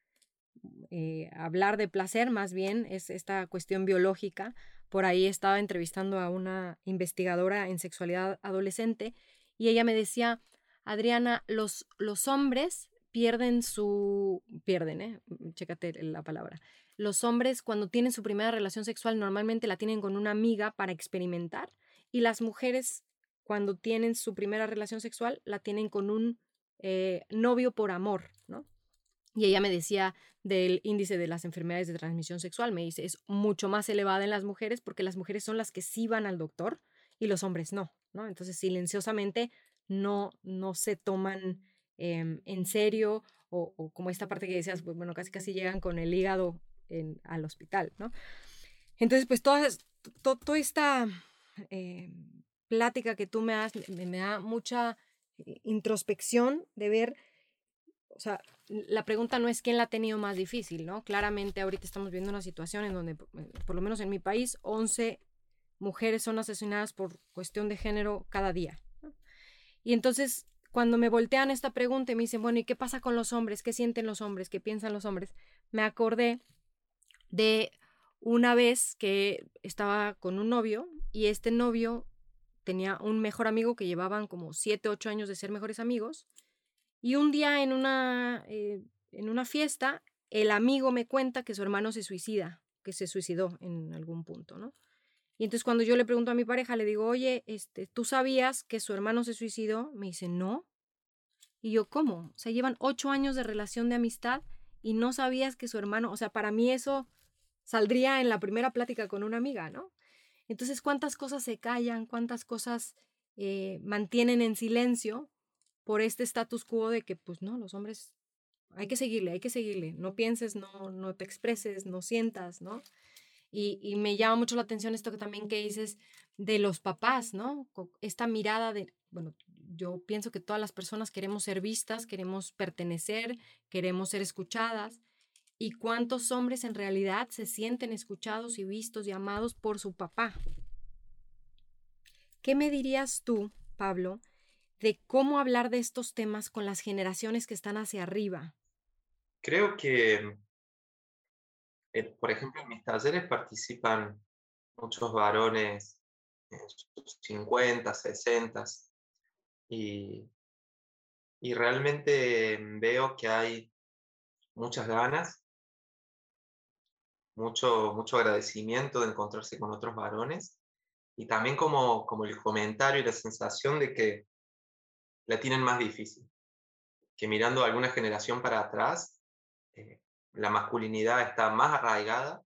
eh, hablar de placer, más bien es esta cuestión biológica, por ahí estaba entrevistando a una investigadora en sexualidad adolescente y ella me decía, Adriana, los, los hombres pierden su... pierden, ¿eh? Mm, chécate la palabra. Los hombres cuando tienen su primera relación sexual normalmente la tienen con una amiga para experimentar y las mujeres cuando tienen su primera relación sexual la tienen con un eh, novio por amor. Y ella me decía del índice de las enfermedades de transmisión sexual, me dice, es mucho más elevada en las mujeres porque las mujeres son las que sí van al doctor y los hombres no, ¿no? Entonces, silenciosamente no, no se toman eh, en serio o, o, como esta parte que decías, pues, bueno, casi casi llegan con el hígado al hospital, ¿no? Entonces, pues toda, to, toda esta eh, plática que tú me das me, me da mucha eh, introspección de ver o sea, la pregunta no es quién la ha tenido más difícil, ¿no? Claramente ahorita estamos viendo una situación en donde, por lo menos en mi país, 11 mujeres son asesinadas por cuestión de género cada día. Y entonces, cuando me voltean esta pregunta y me dicen, bueno, ¿y qué pasa con los hombres? ¿Qué sienten los hombres? ¿Qué piensan los hombres? Me acordé de una vez que estaba con un novio y este novio tenía un mejor amigo que llevaban como 7, 8 años de ser mejores amigos y un día en una, eh, en una fiesta, el amigo me cuenta que su hermano se suicida, que se suicidó en algún punto, ¿no? Y entonces cuando yo le pregunto a mi pareja, le digo, oye, este, ¿tú sabías que su hermano se suicidó? Me dice, no. Y yo, ¿cómo? O sea, llevan ocho años de relación de amistad y no sabías que su hermano, o sea, para mí eso saldría en la primera plática con una amiga, ¿no? Entonces, ¿cuántas cosas se callan? ¿Cuántas cosas eh, mantienen en silencio por este status quo de que, pues no, los hombres hay que seguirle, hay que seguirle, no pienses, no, no te expreses, no sientas, ¿no? Y, y, me llama mucho la atención esto que también que dices de los papás, ¿no? Esta mirada de, bueno, yo pienso que todas las personas queremos ser vistas, queremos pertenecer, queremos ser escuchadas. ¿Y cuántos hombres en realidad se sienten escuchados y vistos y amados por su papá? ¿Qué me dirías tú, Pablo, de cómo hablar de estos temas con las generaciones que están hacia arriba? Creo que, eh, por ejemplo, en mis talleres participan muchos varones en sus 50, 60 y, y realmente veo que hay muchas ganas, mucho, mucho agradecimiento de encontrarse con otros varones y también como, como el comentario y la sensación de que la tienen más difícil. Que mirando alguna generación para atrás, eh, la masculinidad está más arraigada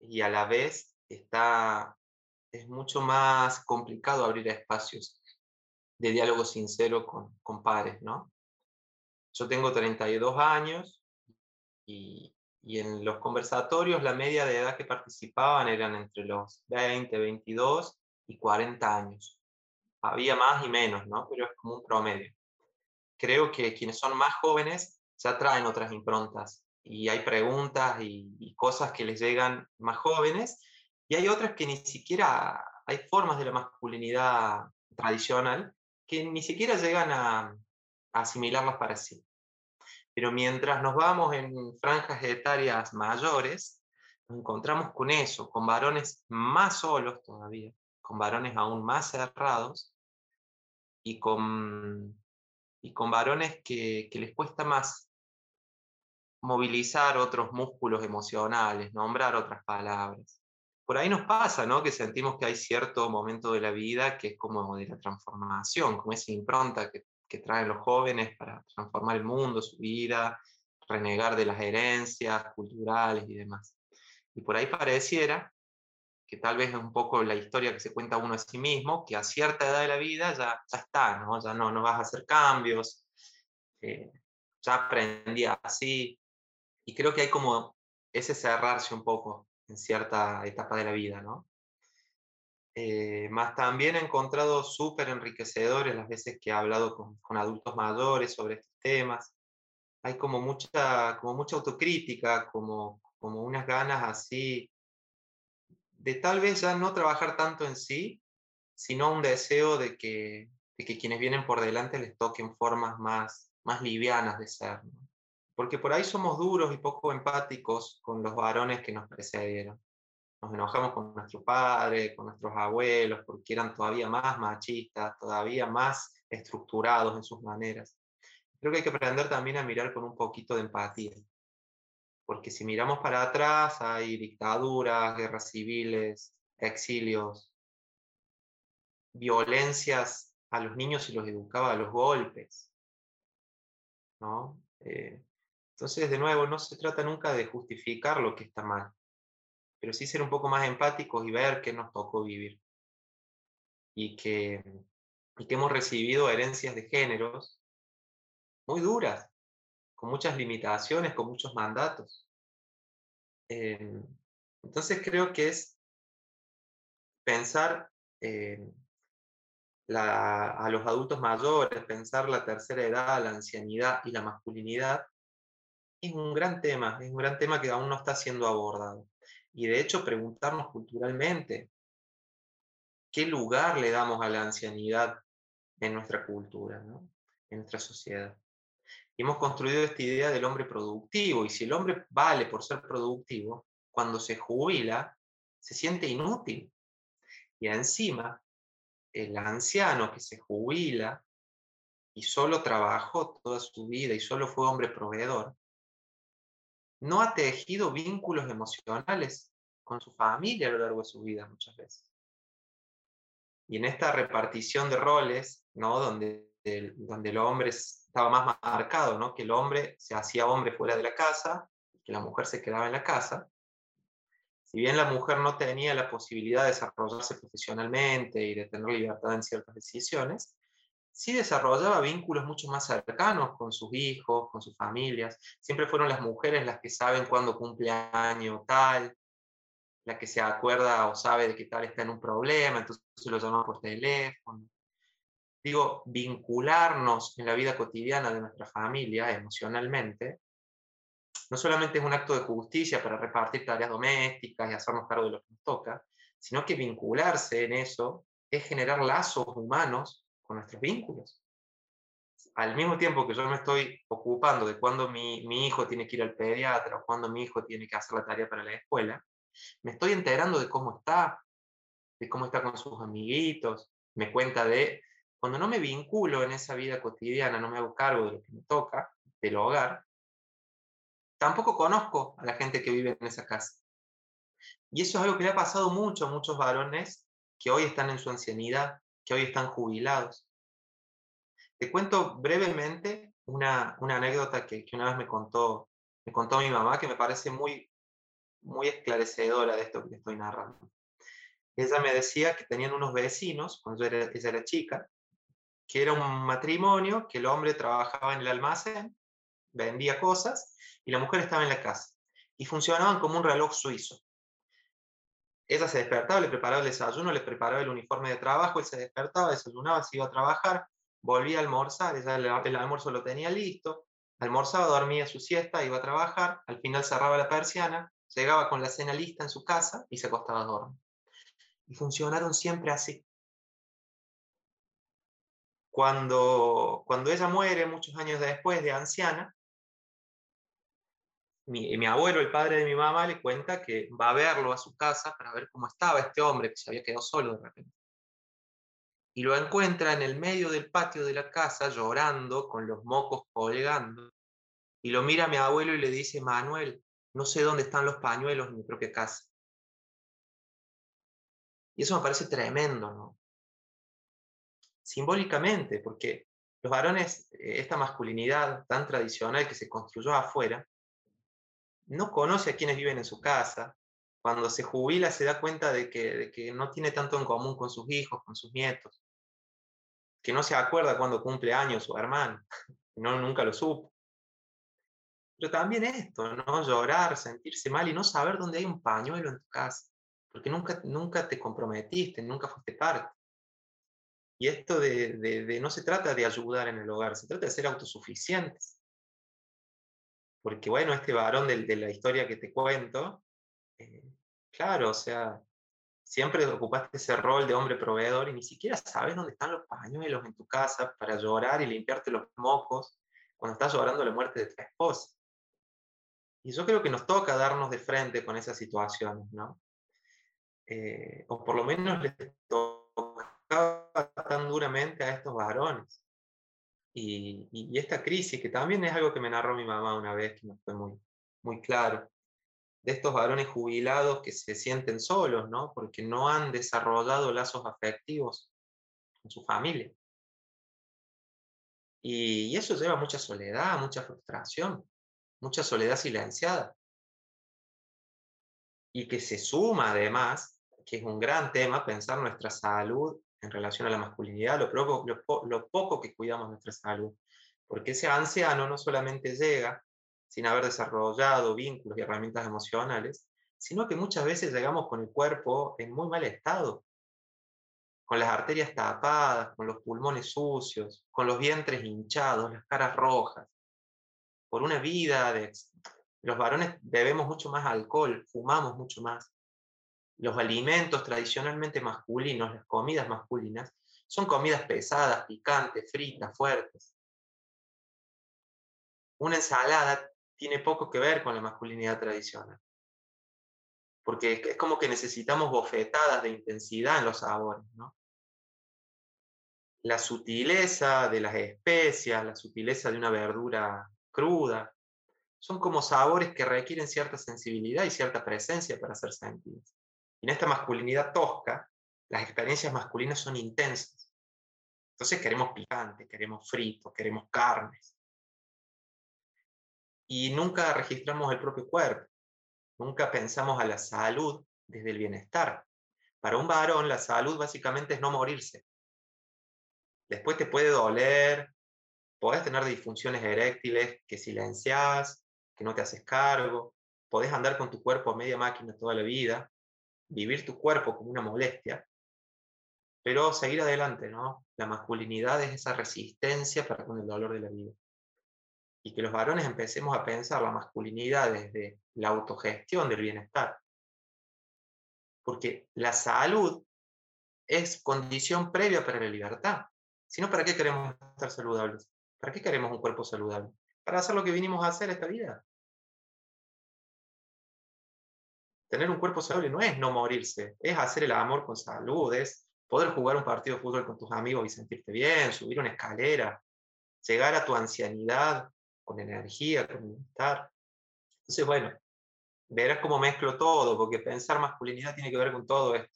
y a la vez está, es mucho más complicado abrir espacios de diálogo sincero con, con padres, ¿no? yo tengo 32 años y, y en los conversatorios la media de edad que participaban eran entre los 20, 22 y 40 años. Había más y menos, ¿no? Pero es como un promedio. Creo que quienes son más jóvenes ya traen otras improntas y hay preguntas y, cosas que les llegan más jóvenes y hay otras que ni siquiera hay formas de la masculinidad tradicional que ni siquiera llegan a, a asimilarlas para sí. Pero mientras nos vamos en franjas etarias mayores, nos encontramos con eso, con varones más solos todavía, con varones aún más cerrados y con, y con varones que, les cuesta más movilizar otros músculos emocionales, nombrar otras palabras. Por ahí nos pasa, ¿no? Que sentimos que hay cierto momento de la vida que es como de la transformación, como esa impronta que que traen los jóvenes para transformar el mundo, su vida, renegar de las herencias culturales y demás. Y por ahí pareciera que tal vez es un poco la historia que se cuenta uno a sí mismo, que a cierta edad de la vida ya, ya está, ¿no? ya no, no vas a hacer cambios, eh, ya aprendí así. Y creo que hay como ese cerrarse un poco en cierta etapa de la vida, ¿no? Eh, más también he encontrado súper enriquecedores las veces que he hablado con, con, adultos mayores sobre estos temas. Hay como mucha, como mucha autocrítica, como, como unas ganas así de tal vez ya no trabajar tanto en sí, sino un deseo de que, de que quienes vienen por delante les toquen formas más, más livianas de ser. Porque por ahí somos duros y poco empáticos con los varones que nos precedieron nos enojamos con nuestros padres, con nuestros abuelos, porque eran todavía más machistas, todavía más estructurados en sus maneras. Creo que hay que aprender también a mirar con un poquito de empatía, porque si miramos para atrás hay dictaduras, guerras civiles, exilios, violencias a los niños y los educaba a los golpes. ¿no? Eh, entonces, de nuevo, no se trata nunca de justificar lo que está mal, pero sí ser un poco más empáticos y ver qué nos tocó vivir. Y que, y que hemos recibido herencias de géneros muy duras, con muchas limitaciones, con muchos mandatos. Em, entonces creo que es pensar a los adultos mayores, pensar la tercera edad, la ancianidad y la masculinidad, es un gran tema, es un gran tema que aún no está siendo abordado y de hecho preguntarnos culturalmente qué lugar le damos a la ancianidad en nuestra cultura, en nuestra sociedad. Y hemos construido esta idea del hombre productivo, y si el hombre vale por ser productivo, cuando se jubila, se siente inútil. Y encima, el anciano que se jubila y solo trabajó toda su vida y solo fue hombre proveedor, no ha tejido vínculos emocionales con su familia a lo largo de su vida muchas veces. Y en esta repartición de roles, ¿no? donde, el, donde el hombre estaba más marcado, ¿no? que el hombre se hacía hombre fuera de la casa, que la mujer se quedaba en la casa, si bien la mujer no tenía la posibilidad de desarrollarse profesionalmente y de tener libertad en ciertas decisiones, sí desarrollaba vínculos mucho más cercanos con sus hijos, con sus familias. Siempre fueron las mujeres las que saben cuándo cumple año tal, la que se acuerda o sabe de que tal está en un problema, entonces lo llama por teléfono. Digo, vincularnos en la vida cotidiana de nuestra familia emocionalmente, no solamente es un acto de justicia para repartir tareas domésticas y hacernos cargo de lo que nos toca, sino que vincularse en eso es generar lazos humanos con nuestros vínculos. Al mismo tiempo que yo me estoy ocupando de cuando mi, mi hijo tiene que ir al pediatra o cuando mi hijo tiene que hacer la tarea para la escuela, me estoy enterando de cómo está, de cómo está con sus amiguitos, me cuenta de, cuando no me vinculo en esa vida cotidiana, no me hago cargo de lo que me toca, del hogar, tampoco conozco a la gente que vive en esa casa. Y eso es algo que le ha pasado mucho a muchos varones que hoy están en su ancianidad, que hoy están jubilados. Te cuento brevemente una, anécdota que, que, una vez me contó, me contó mi mamá que me parece muy, muy esclarecedora de esto que estoy narrando. Ella me decía que tenían unos vecinos, cuando ella era chica, que era un matrimonio, que el hombre trabajaba en el almacén vendía cosas y la mujer estaba en la casa. Y funcionaban como un reloj suizo. Ella se despertaba, le preparaba el desayuno, le preparaba el uniforme de trabajo, él se despertaba, desayunaba, se iba a trabajar, volvía a almorzar, ella el, almuerzo lo tenía listo, almorzaba, dormía su siesta, iba a trabajar, al final cerraba la persiana, llegaba con la cena lista en su casa y se acostaba a dormir. Y funcionaron siempre así. Cuando, cuando ella muere, muchos años después, de anciana, mi, mi, abuelo, el padre de mi mamá, le cuenta que va a verlo a su casa para ver cómo estaba este hombre que se había quedado solo de repente. Y lo encuentra en el medio del patio de la casa llorando, con los mocos colgando. Y lo mira a mi abuelo y le dice, Manuel, no sé dónde están los pañuelos en mi propia casa. Y eso me parece tremendo, ¿no? Simbólicamente, porque los varones, eh, esta masculinidad tan tradicional que se construyó afuera, no conoce a quienes viven en su casa. Cuando se jubila se da cuenta de que, no tiene tanto en común con sus hijos, con sus nietos, que no se acuerda cuando cumple años su hermano, no, nunca lo supo. Pero también esto, ¿no? Llorar, sentirse mal y no saber dónde hay un pañuelo en tu casa, porque nunca, nunca te comprometiste, nunca fuiste parte. Y esto de, no se trata de ayudar en el hogar, se trata de ser autosuficientes. Porque bueno, este varón de, la historia que te cuento, eh, claro, o sea, siempre ocupaste ese rol de hombre proveedor y ni siquiera sabes dónde están los pañuelos en tu casa para llorar y limpiarte los mocos cuando estás llorando la muerte de tu esposa. Y yo creo que nos toca darnos de frente con esas situaciones, ¿no? Eh, o por lo menos les tan duramente a estos varones. Y, y, esta crisis, que también es algo que me narró mi mamá una vez, que me fue muy, muy claro, de estos varones jubilados que se sienten solos, ¿no? Porque no han desarrollado lazos afectivos con su familia. y eso lleva mucha soledad, mucha frustración mucha soledad silenciada. Y que se suma además, que es un gran tema, pensar nuestra salud en relación a la masculinidad, lo poco, lo, poco que cuidamos nuestra salud. Porque ese anciano no solamente llega sin haber desarrollado vínculos y herramientas emocionales, sino que muchas veces llegamos con el cuerpo en muy mal estado, con las arterias tapadas, con los pulmones sucios, con los vientres hinchados, las caras rojas, por una vida de... Los varones bebemos mucho más alcohol, fumamos mucho más. Los alimentos tradicionalmente masculinos, las comidas masculinas, son comidas pesadas, picantes, fritas, fuertes. Una ensalada tiene poco que ver con la masculinidad tradicional. Porque es como que necesitamos bofetadas de intensidad en los sabores, ¿no? La sutileza de las especias, la sutileza de una verdura cruda. Son como sabores que requieren cierta sensibilidad y cierta presencia para ser sentidos. En esta masculinidad tosca, las experiencias masculinas son intensas. Entonces queremos picante, queremos frito, queremos carnes. Y nunca registramos el propio cuerpo. Nunca pensamos a la salud desde el bienestar. Para un varón, la salud básicamente es no morirse. Después te puede doler, podés tener disfunciones eréctiles que silenciás, que no te haces cargo, podés andar con tu cuerpo a media máquina toda la vida, vivir tu cuerpo como una molestia, pero seguir adelante, ¿no? La masculinidad es esa resistencia para con el dolor de la vida. Y que los varones empecemos a pensar la masculinidad desde la autogestión del bienestar. Porque la salud es condición previa para la libertad. Si no, ¿para qué queremos estar saludables? ¿Para qué queremos un cuerpo saludable? Para hacer lo que vinimos a hacer esta vida. Tener un cuerpo saludable no es no morirse, es hacer el amor con salud, es poder jugar un partido de fútbol con tus amigos y sentirte bien, subir una escalera, llegar a tu ancianidad con energía, con bienestar. Entonces, bueno, verás cómo mezclo todo, porque pensar masculinidad tiene que ver con todo esto.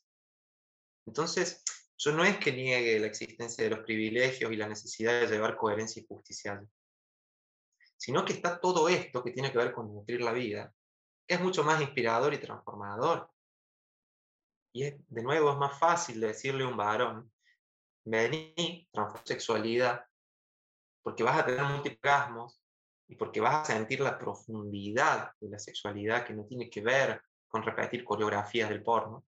Entonces, yo no es que niegue la existencia de los privilegios y la necesidad de llevar coherencia y justicia, sino que está todo esto que tiene que ver con nutrir la vida, es mucho más inspirador y transformador. Y de nuevo es más fácil decirle a un varón, vení, transforma sexualidad, porque vas a tener multigasmos, y porque vas a sentir la profundidad de la sexualidad que no tiene que ver con repetir coreografías del porno.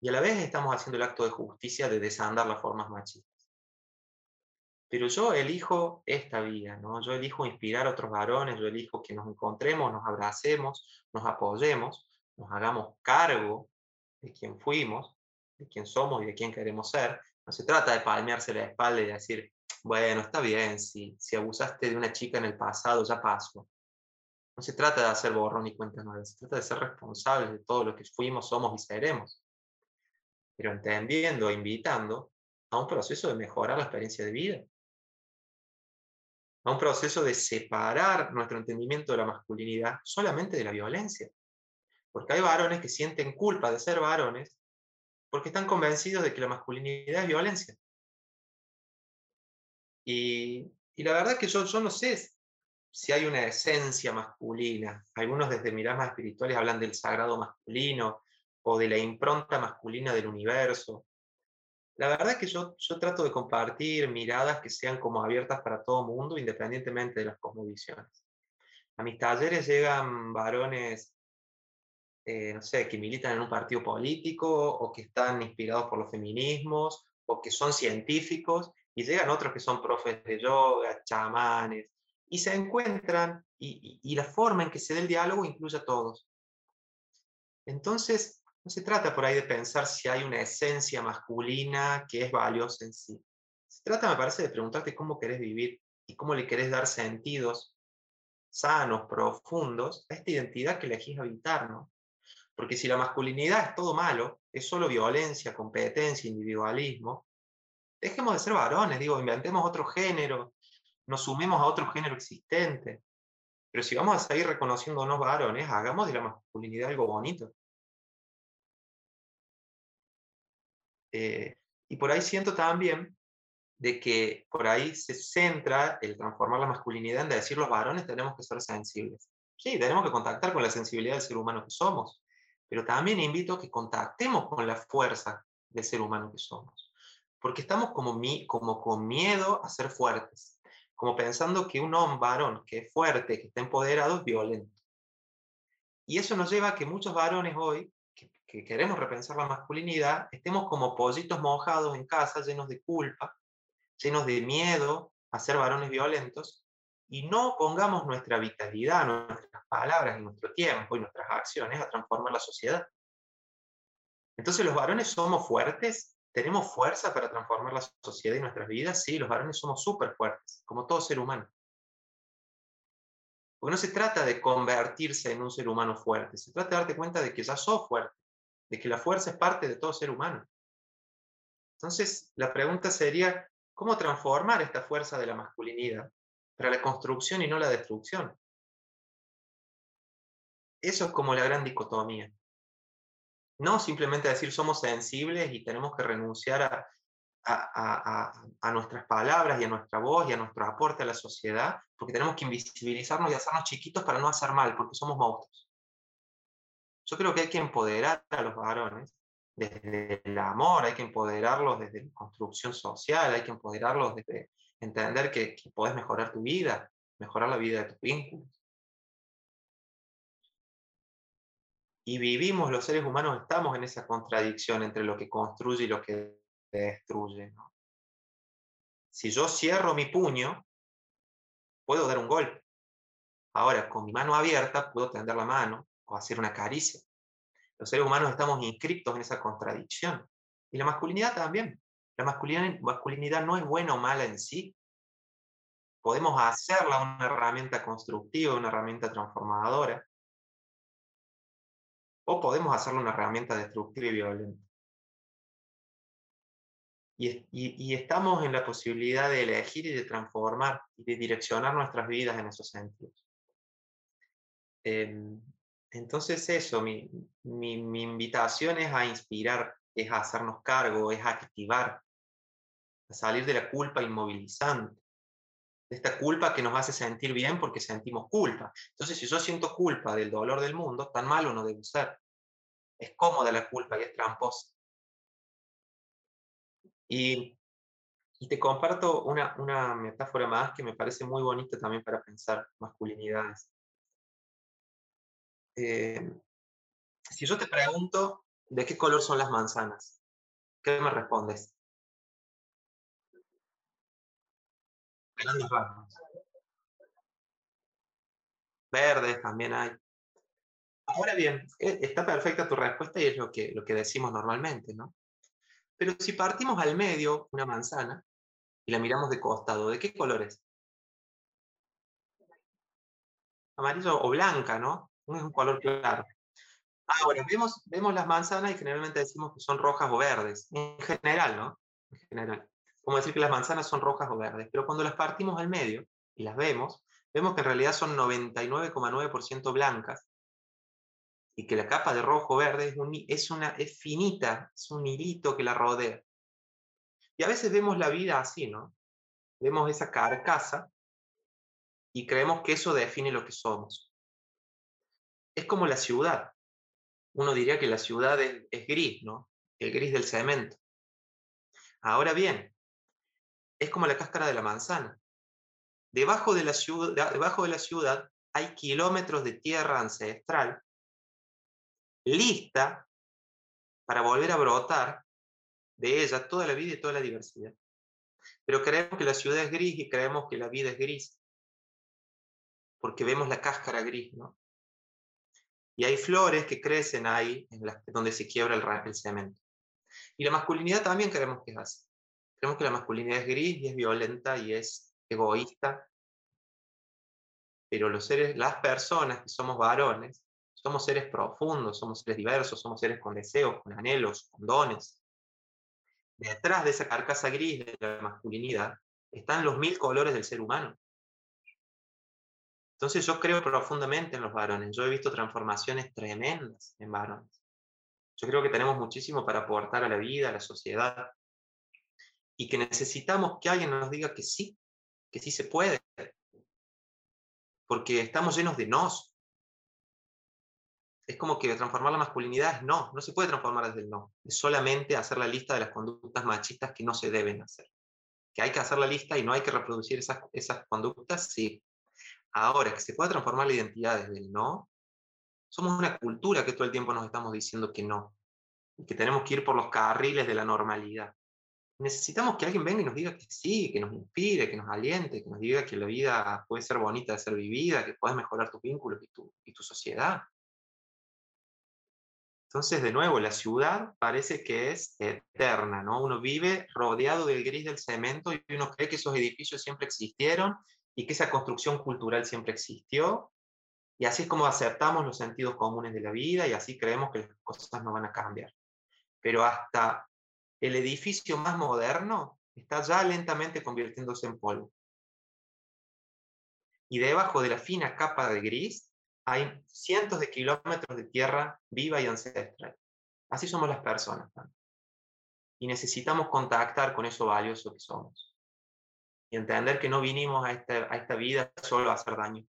Y a la vez estamos haciendo el acto de justicia de desandar las formas machistas. Pero yo elijo esta vía, ¿no? Yo elijo inspirar a otros varones, yo elijo que nos encontremos, nos abracemos, nos apoyemos, nos hagamos cargo de quién fuimos, de quién somos y de quién queremos ser. No se trata de palmearse la espalda y decir, bueno, está bien, si, si abusaste de una chica en el pasado, ya pasó. No se trata de hacer borrón y cuentas nuevas, se trata de ser responsables de todo lo que fuimos, somos y seremos. Pero entendiendo e invitando a un proceso de mejorar la experiencia de vida. A un proceso de separar nuestro entendimiento de la masculinidad solamente de la violencia. Porque hay varones que sienten culpa de ser varones porque están convencidos de que la masculinidad es violencia. Y, la verdad que yo, yo no sé si hay una esencia masculina. Algunos desde miradas espirituales hablan del sagrado masculino o de la impronta masculina del universo. La verdad que yo, yo trato de compartir miradas que sean como abiertas para todo mundo, independientemente de las cosmovisiones. A mis talleres llegan varones, eh, no sé, que militan en un partido político o que están inspirados por los feminismos o que son científicos y llegan otros que son profes de yoga, chamanes, y se encuentran, y, la forma en que se dé el diálogo incluye a todos. Entonces, no se trata por ahí de pensar si hay una esencia masculina que es valiosa en sí. Se trata, me parece, de preguntarte cómo querés vivir y cómo le querés dar sentidos sanos, profundos, a esta identidad que elegís habitar, ¿no? Porque si la masculinidad es todo malo, es solo violencia, competencia, individualismo, dejemos de ser varones, digo, inventemos otro género, nos sumemos a otro género existente. Pero si vamos a seguir reconociéndonos varones, hagamos de la masculinidad algo bonito. Eh, y por ahí siento también de que por ahí se centra el transformar la masculinidad en decir los varones tenemos que ser sensibles. Sí, tenemos que contactar con la sensibilidad del ser humano que somos, pero también invito a que contactemos con la fuerza del ser humano que somos porque estamos como, como con miedo a ser fuertes, como pensando que un hombre varón que es fuerte, que está empoderado, es violento. Y eso nos lleva a que muchos varones hoy, que, que queremos repensar la masculinidad, estemos como pollitos mojados en casa, llenos de culpa, llenos de miedo a ser varones violentos, y no pongamos nuestra vitalidad, nuestras palabras y nuestro tiempo y nuestras acciones a transformar la sociedad. Entonces los varones somos fuertes ¿Tenemos fuerza para transformar la sociedad y nuestras vidas? Sí, los varones somos súper fuertes, como todo ser humano. Porque no se trata de convertirse en un ser humano fuerte, se trata de darte cuenta de que ya sos fuerte, de que la fuerza es parte de todo ser humano. Entonces, la pregunta sería, ¿cómo transformar esta fuerza de la masculinidad para la construcción y no la destrucción? Eso es como la gran dicotomía. No simplemente decir somos sensibles y tenemos que renunciar a, a, nuestras palabras y a nuestra voz y a nuestro aporte a la sociedad, porque tenemos que invisibilizarnos y hacernos chiquitos para no hacer mal, porque somos monstruos. Yo creo que hay que empoderar a los varones desde el amor, hay que empoderarlos desde la construcción social, hay que empoderarlos desde entender que, que podés mejorar tu vida, mejorar la vida de tus vínculos. y vivimos los seres humanos, estamos en esa contradicción entre lo que construye y lo que destruye. Si yo cierro mi puño, puedo dar un golpe. Ahora, con mi mano abierta, puedo tender la mano o hacer una caricia. Los seres humanos estamos inscriptos en esa contradicción. Y la masculinidad también. La masculinidad, masculinidad no es buena o mala en sí. Podemos hacerla una herramienta constructiva, una herramienta transformadora o podemos hacerlo una herramienta destructiva y violenta. Y, estamos en la posibilidad de elegir y de transformar y de direccionar nuestras vidas en esos sentidos. Em, entonces eso, mi, mi, invitación es a inspirar, es a hacernos cargo, es a activar, a salir de la culpa inmovilizante, de esta culpa que nos hace sentir bien porque sentimos culpa. Entonces, si yo siento culpa del dolor del mundo, tan malo no debe ser. Es cómoda la culpa y es tramposa. Y Y te comparto una, una metáfora más que me parece muy bonita también para pensar masculinidades. Eh, si yo te pregunto de qué color son las manzanas, ¿qué me respondes? Verdes también hay. Ahora bien, e, está perfecta tu respuesta y es lo que, lo que decimos normalmente, ¿no? Pero si partimos al medio una manzana y la miramos de costado, ¿de qué color es? Amarillo o blanca, ¿no? Es un color claro. Ahora, vemos, vemos las manzanas y generalmente decimos que son rojas o verdes. En general, ¿no? En general. Como decir que las manzanas son rojas o verdes. Pero cuando las partimos al medio y las vemos, vemos que en realidad son 99,9% blancas y que la capa de rojo verde es, una, es finita, es un hilito que la rodea. Y a veces vemos la vida así, ¿no? Vemos esa carcasa y creemos que eso define lo que somos. Es como la ciudad. Uno diría que la ciudad es, gris, ¿no? El gris del cemento. Ahora bien, es como la cáscara de la manzana. Debajo de la ciudad, debajo de la ciudad hay kilómetros de tierra ancestral lista para volver a brotar de ella toda la vida y toda la diversidad. Pero creemos que la ciudad es gris y creemos que la vida es gris, porque vemos la cáscara gris, ¿no? Y hay flores que crecen ahí, donde se quiebra el, cemento. Y la masculinidad también creemos que es así. Creemos que la masculinidad es gris y es violenta y es egoísta. Pero los seres, las personas que somos varones, somos seres profundos, somos seres diversos, somos seres con deseos, con anhelos, con dones. Detrás de esa carcasa gris de la masculinidad están los mil colores del ser humano. Entonces yo creo profundamente en los varones. Yo he visto transformaciones tremendas en varones. Yo creo que tenemos muchísimo para aportar a la vida, a la sociedad. Y que necesitamos que alguien nos diga que sí, que sí se puede. Porque estamos llenos de nos, es como que transformar la masculinidad es no, no se puede transformar desde el no. Es solamente hacer la lista de las conductas machistas que no se deben hacer. Que hay que hacer la lista y no hay que reproducir esas, esas conductas, sí. Ahora, que se pueda transformar la identidad desde el no, somos una cultura que todo el tiempo nos estamos diciendo que no. Y que tenemos que ir por los carriles de la normalidad. Necesitamos que alguien venga y nos diga que sí, que nos inspire, que nos aliente, que nos diga que la vida puede ser bonita de ser vivida, que puedes mejorar tus vínculos y tu, y tu sociedad. Entonces, de nuevo, la ciudad parece que es eterna, ¿no? Uno vive rodeado del gris del cemento y uno cree que esos edificios siempre existieron y que esa construcción cultural siempre existió. Y así es como aceptamos los sentidos comunes de la vida y así creemos que las cosas no van a cambiar. Pero hasta el edificio más moderno está ya lentamente convirtiéndose en polvo. Y debajo de la fina capa de gris hay cientos de kilómetros de tierra viva y ancestral. Así somos las personas. Y necesitamos contactar con eso valioso que somos. Y entender que no vinimos a esta, a esta vida solo a hacer daño.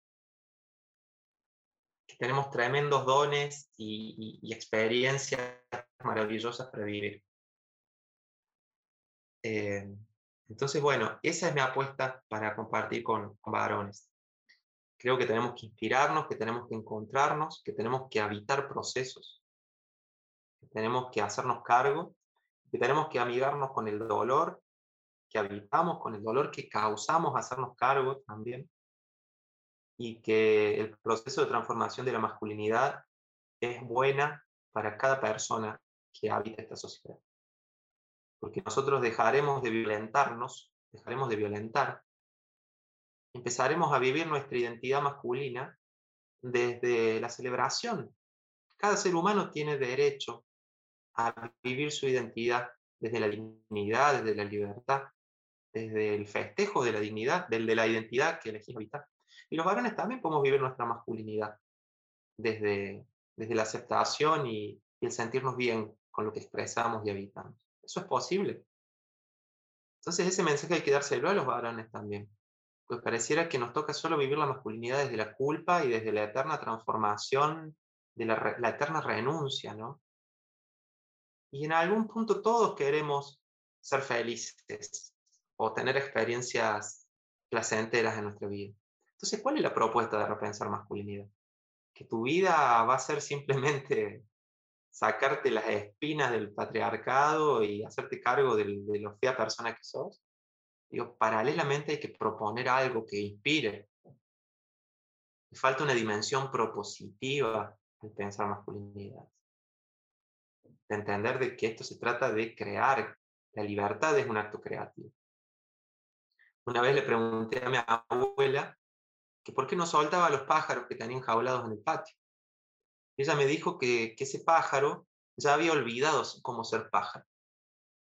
Que tenemos tremendos dones y, experiencias maravillosas para vivir. Eh, entonces, bueno, esa es mi apuesta para compartir con varones. Creo que tenemos que inspirarnos, que tenemos que encontrarnos, que tenemos que habitar procesos, que tenemos que hacernos cargo, que tenemos que amigarnos con el dolor que habitamos, con el dolor que causamos hacernos cargo también, y que el proceso de transformación de la masculinidad es buena para cada persona que habita esta sociedad. Porque nosotros dejaremos de violentarnos, dejaremos de violentar empezaremos a vivir nuestra identidad masculina desde la celebración. Cada ser humano tiene derecho a vivir su identidad desde la dignidad, desde la libertad, desde el festejo de la dignidad, del de la identidad que elegimos habitar. Y los varones también podemos vivir nuestra masculinidad desde, desde la aceptación y, y el sentirnos bien con lo que expresamos y habitamos. Eso es posible. Entonces ese mensaje hay que dárselo a los varones también pues pareciera que nos toca solo vivir la masculinidad desde la culpa y desde la eterna transformación, de la, la eterna renuncia, ¿no? Y en algún punto todos queremos ser felices, o tener experiencias placenteras en nuestra vida. Entonces, ¿cuál es la propuesta de repensar masculinidad? Que tu vida va a ser simplemente sacarte las espinas del patriarcado y hacerte cargo de, de lo fea persona que sos. Digo, paralelamente hay que proponer algo que inspire. falta una dimensión propositiva al pensar masculinidad. De entender de que esto se trata de crear. La libertad es un acto creativo. Una vez le pregunté a mi abuela que por qué no soltaba a los pájaros que tenían jaulados en el patio. Ella me dijo que, que ese pájaro ya había olvidado cómo ser pájaro.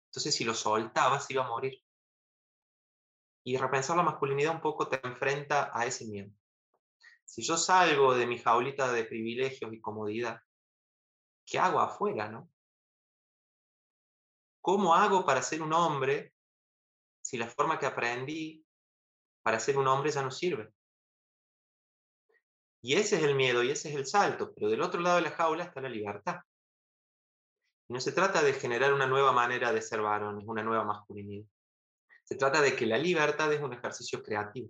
Entonces, si lo soltaba, se iba a morir. Y repensar la masculinidad un poco te enfrenta a ese miedo. Si yo salgo de mi jaulita de privilegios y comodidad, ¿qué hago afuera, no? ¿Cómo hago para ser un hombre si la forma que aprendí para ser un hombre ya no sirve? Y ese es el miedo y ese es el salto, pero del otro lado de la jaula está la libertad. Y no se trata de generar una nueva manera de ser varones, una nueva masculinidad. Se trata de que la libertad es un ejercicio creativo.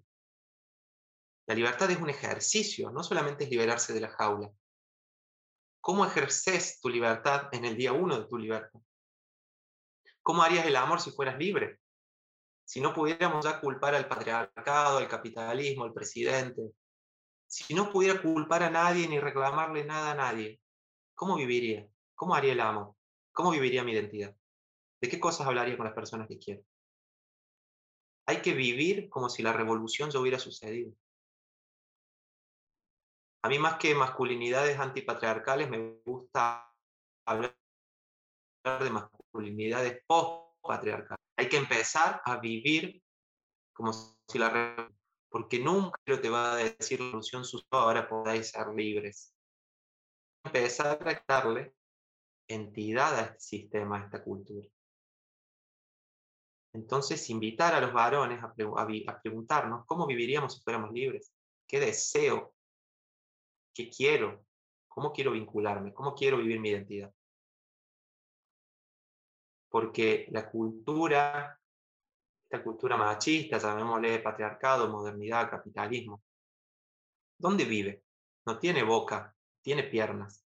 La libertad es un ejercicio, no solamente es liberarse de la jaula. ¿Cómo ejerces tu libertad en el día uno de tu libertad? ¿Cómo harías el amor si fueras libre? Si no pudiéramos ya culpar al patriarcado, al capitalismo, al presidente, si no pudiera culpar a nadie ni reclamarle nada a nadie, ¿cómo viviría? ¿Cómo haría el amor? ¿Cómo viviría mi identidad? ¿De qué cosas hablaría con las personas que quiero? Hay que vivir como si la revolución ya hubiera sucedido. A mí más que masculinidades antipatriarcales me gusta hablar de masculinidades post-patriarcales. Hay que empezar a vivir como si la porque nunca te va a decir la sucedió, ahora podáis ser libres. Empezar a darle entidad a este sistema, a esta cultura. Entonces, invitar a los varones a, preguntarnos cómo viviríamos si fuéramos libres, qué deseo, qué quiero, cómo quiero vincularme, cómo quiero vivir mi identidad. Porque la cultura, esta cultura machista, llamémosle patriarcado, modernidad, capitalismo, ¿dónde vive? No tiene boca, tiene piernas.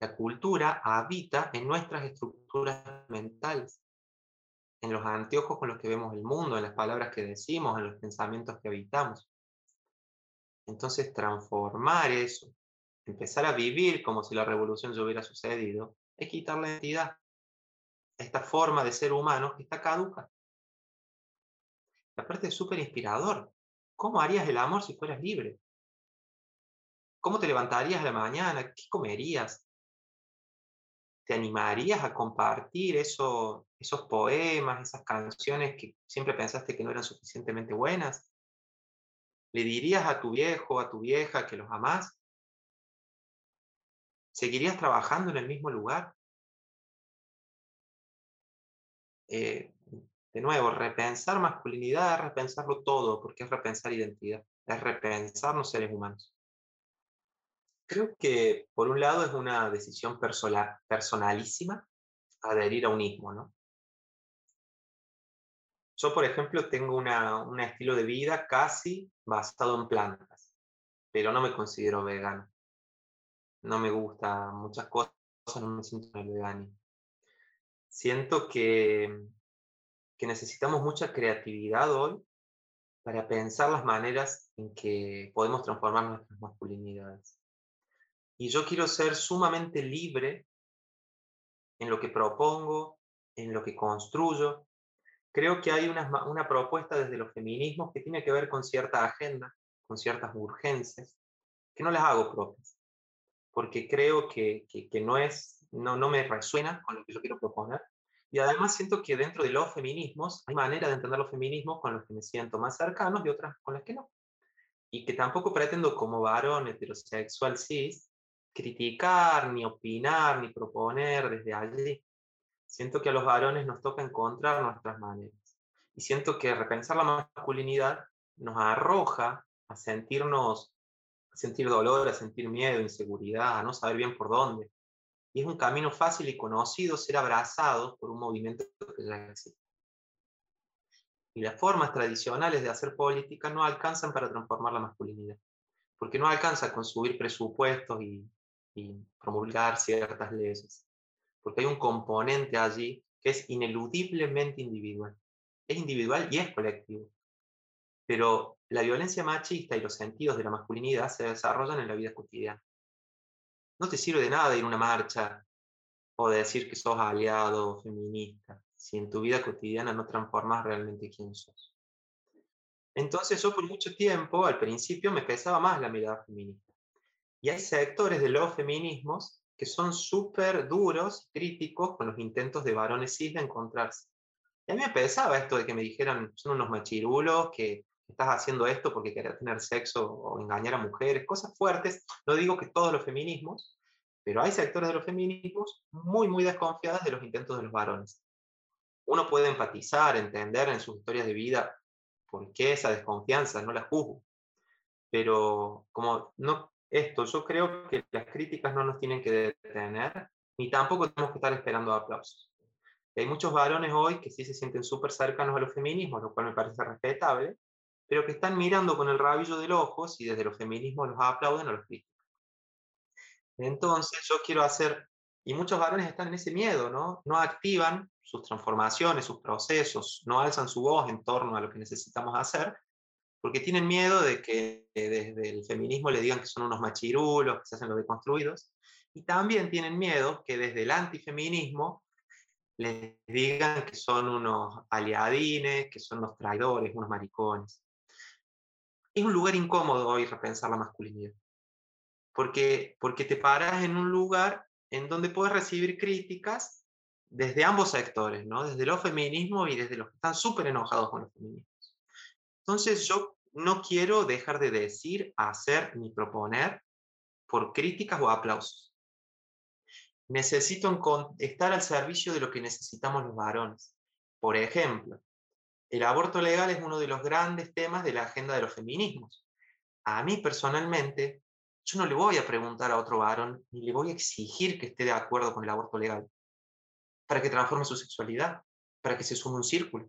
La cultura habita en nuestras estructuras mentales en los anteojos con los que vemos el mundo, en las palabras que decimos, en los pensamientos que habitamos. Entonces, transformar eso, empezar a vivir como si la revolución ya hubiera sucedido, es quitar la identidad a esta forma de ser humano está caduca. La aparte es súper inspirador. ¿Cómo harías el amor si fueras libre? ¿Cómo te levantarías a la mañana? ¿Qué comerías? ¿Te animarías a compartir eso, esos poemas, esas canciones que siempre pensaste que no eran suficientemente buenas? ¿Le dirías a tu viejo, a tu vieja que los amás? ¿Seguirías trabajando en el mismo lugar? Eh, de nuevo, repensar masculinidad es repensarlo todo, porque es repensar identidad, es repensarnos seres humanos. Creo que por un lado es una decisión personalísima adherir a un ismo, ¿no? Yo, por ejemplo, tengo un estilo de vida casi basado en plantas, pero no me considero vegano. No me gusta muchas cosas, no me siento vegano. Siento que, que necesitamos mucha creatividad hoy para pensar las maneras en que podemos transformar nuestras masculinidades. Y yo quiero ser sumamente libre en lo que propongo, en lo que construyo. Creo que hay una, una propuesta desde los feminismos que tiene que ver con cierta agenda, con ciertas urgencias, que no las hago propias, porque creo que, que, no, es, no, no me resuena con lo que yo quiero proponer. Y además siento que dentro de los feminismos hay maneras de entender los feminismos con los que me siento más cercanos y otras con las que no. Y que tampoco pretendo como varón heterosexual cis criticar, ni opinar, ni proponer desde allí. Siento que a los varones nos toca encontrar nuestras maneras. Y siento que repensar la masculinidad nos arroja a sentirnos, a sentir dolor, a sentir miedo, inseguridad, a no saber bien por dónde. Y es un camino fácil y conocido ser abrazados por un movimiento que ya existe. y las formas tradicionales de hacer política no alcanzan para transformar la masculinidad, porque no alcanza con subir presupuestos y promulgar ciertas leyes, porque hay un componente allí que es ineludiblemente individual. Es individual y es colectivo. Pero la violencia machista y los sentidos de la masculinidad se desarrollan en la vida cotidiana. No te sirve de nada ir a una marcha o decir que sos aliado o feminista si en tu vida cotidiana no transformas realmente quién sos. Entonces yo por mucho tiempo, al principio, me pesaba más la mirada feminista. Y hay sectores de los feminismos que son súper duros, críticos con los intentos de varones cis de encontrarse. Y a mí me pesaba esto de que me dijeran, son unos machirulos, que estás haciendo esto porque querés tener sexo o engañar a mujeres, cosas fuertes. No digo que todos los feminismos, pero hay sectores de los feminismos muy, muy desconfiados de los intentos de los varones uno puede empatizar, entender en sus historias de vida por qué esa desconfianza, no la juzgo. Pero como no, esto, yo creo que las críticas no nos tienen que detener, ni tampoco tenemos que estar esperando aplausos. Hay muchos varones hoy que sí se sienten súper cercanos a los feminismos, lo cual me parece respetable, pero que están mirando con el rabillo del ojo y desde los feminismos los aplauden o los critican. Entonces yo quiero hacer y muchos varones están en ese miedo, ¿no? No activan sus transformaciones, sus procesos, no alzan su voz en torno a lo que necesitamos hacer, porque tienen miedo de que desde el feminismo le digan que son unos machirulos, que se hacen los deconstruidos, y también tienen miedo que desde el antifeminismo les digan que son unos aliadines, que son unos traidores, unos maricones. Es un lugar incómodo hoy repensar la masculinidad, porque, porque te paras en un lugar en donde puedes recibir críticas desde ambos sectores, ¿no? desde los feminismos y desde los que están súper enojados con los feminismos. Entonces yo no quiero dejar de decir, hacer ni proponer por críticas o aplausos. Necesito estar al servicio de lo que necesitamos los varones. Por ejemplo, el aborto legal es uno de los grandes temas de la agenda de los feminismos. A mí personalmente yo no le voy a preguntar a otro varón ni le voy a exigir que esté de acuerdo con el aborto legal para que transforme su sexualidad, para que se sume un círculo.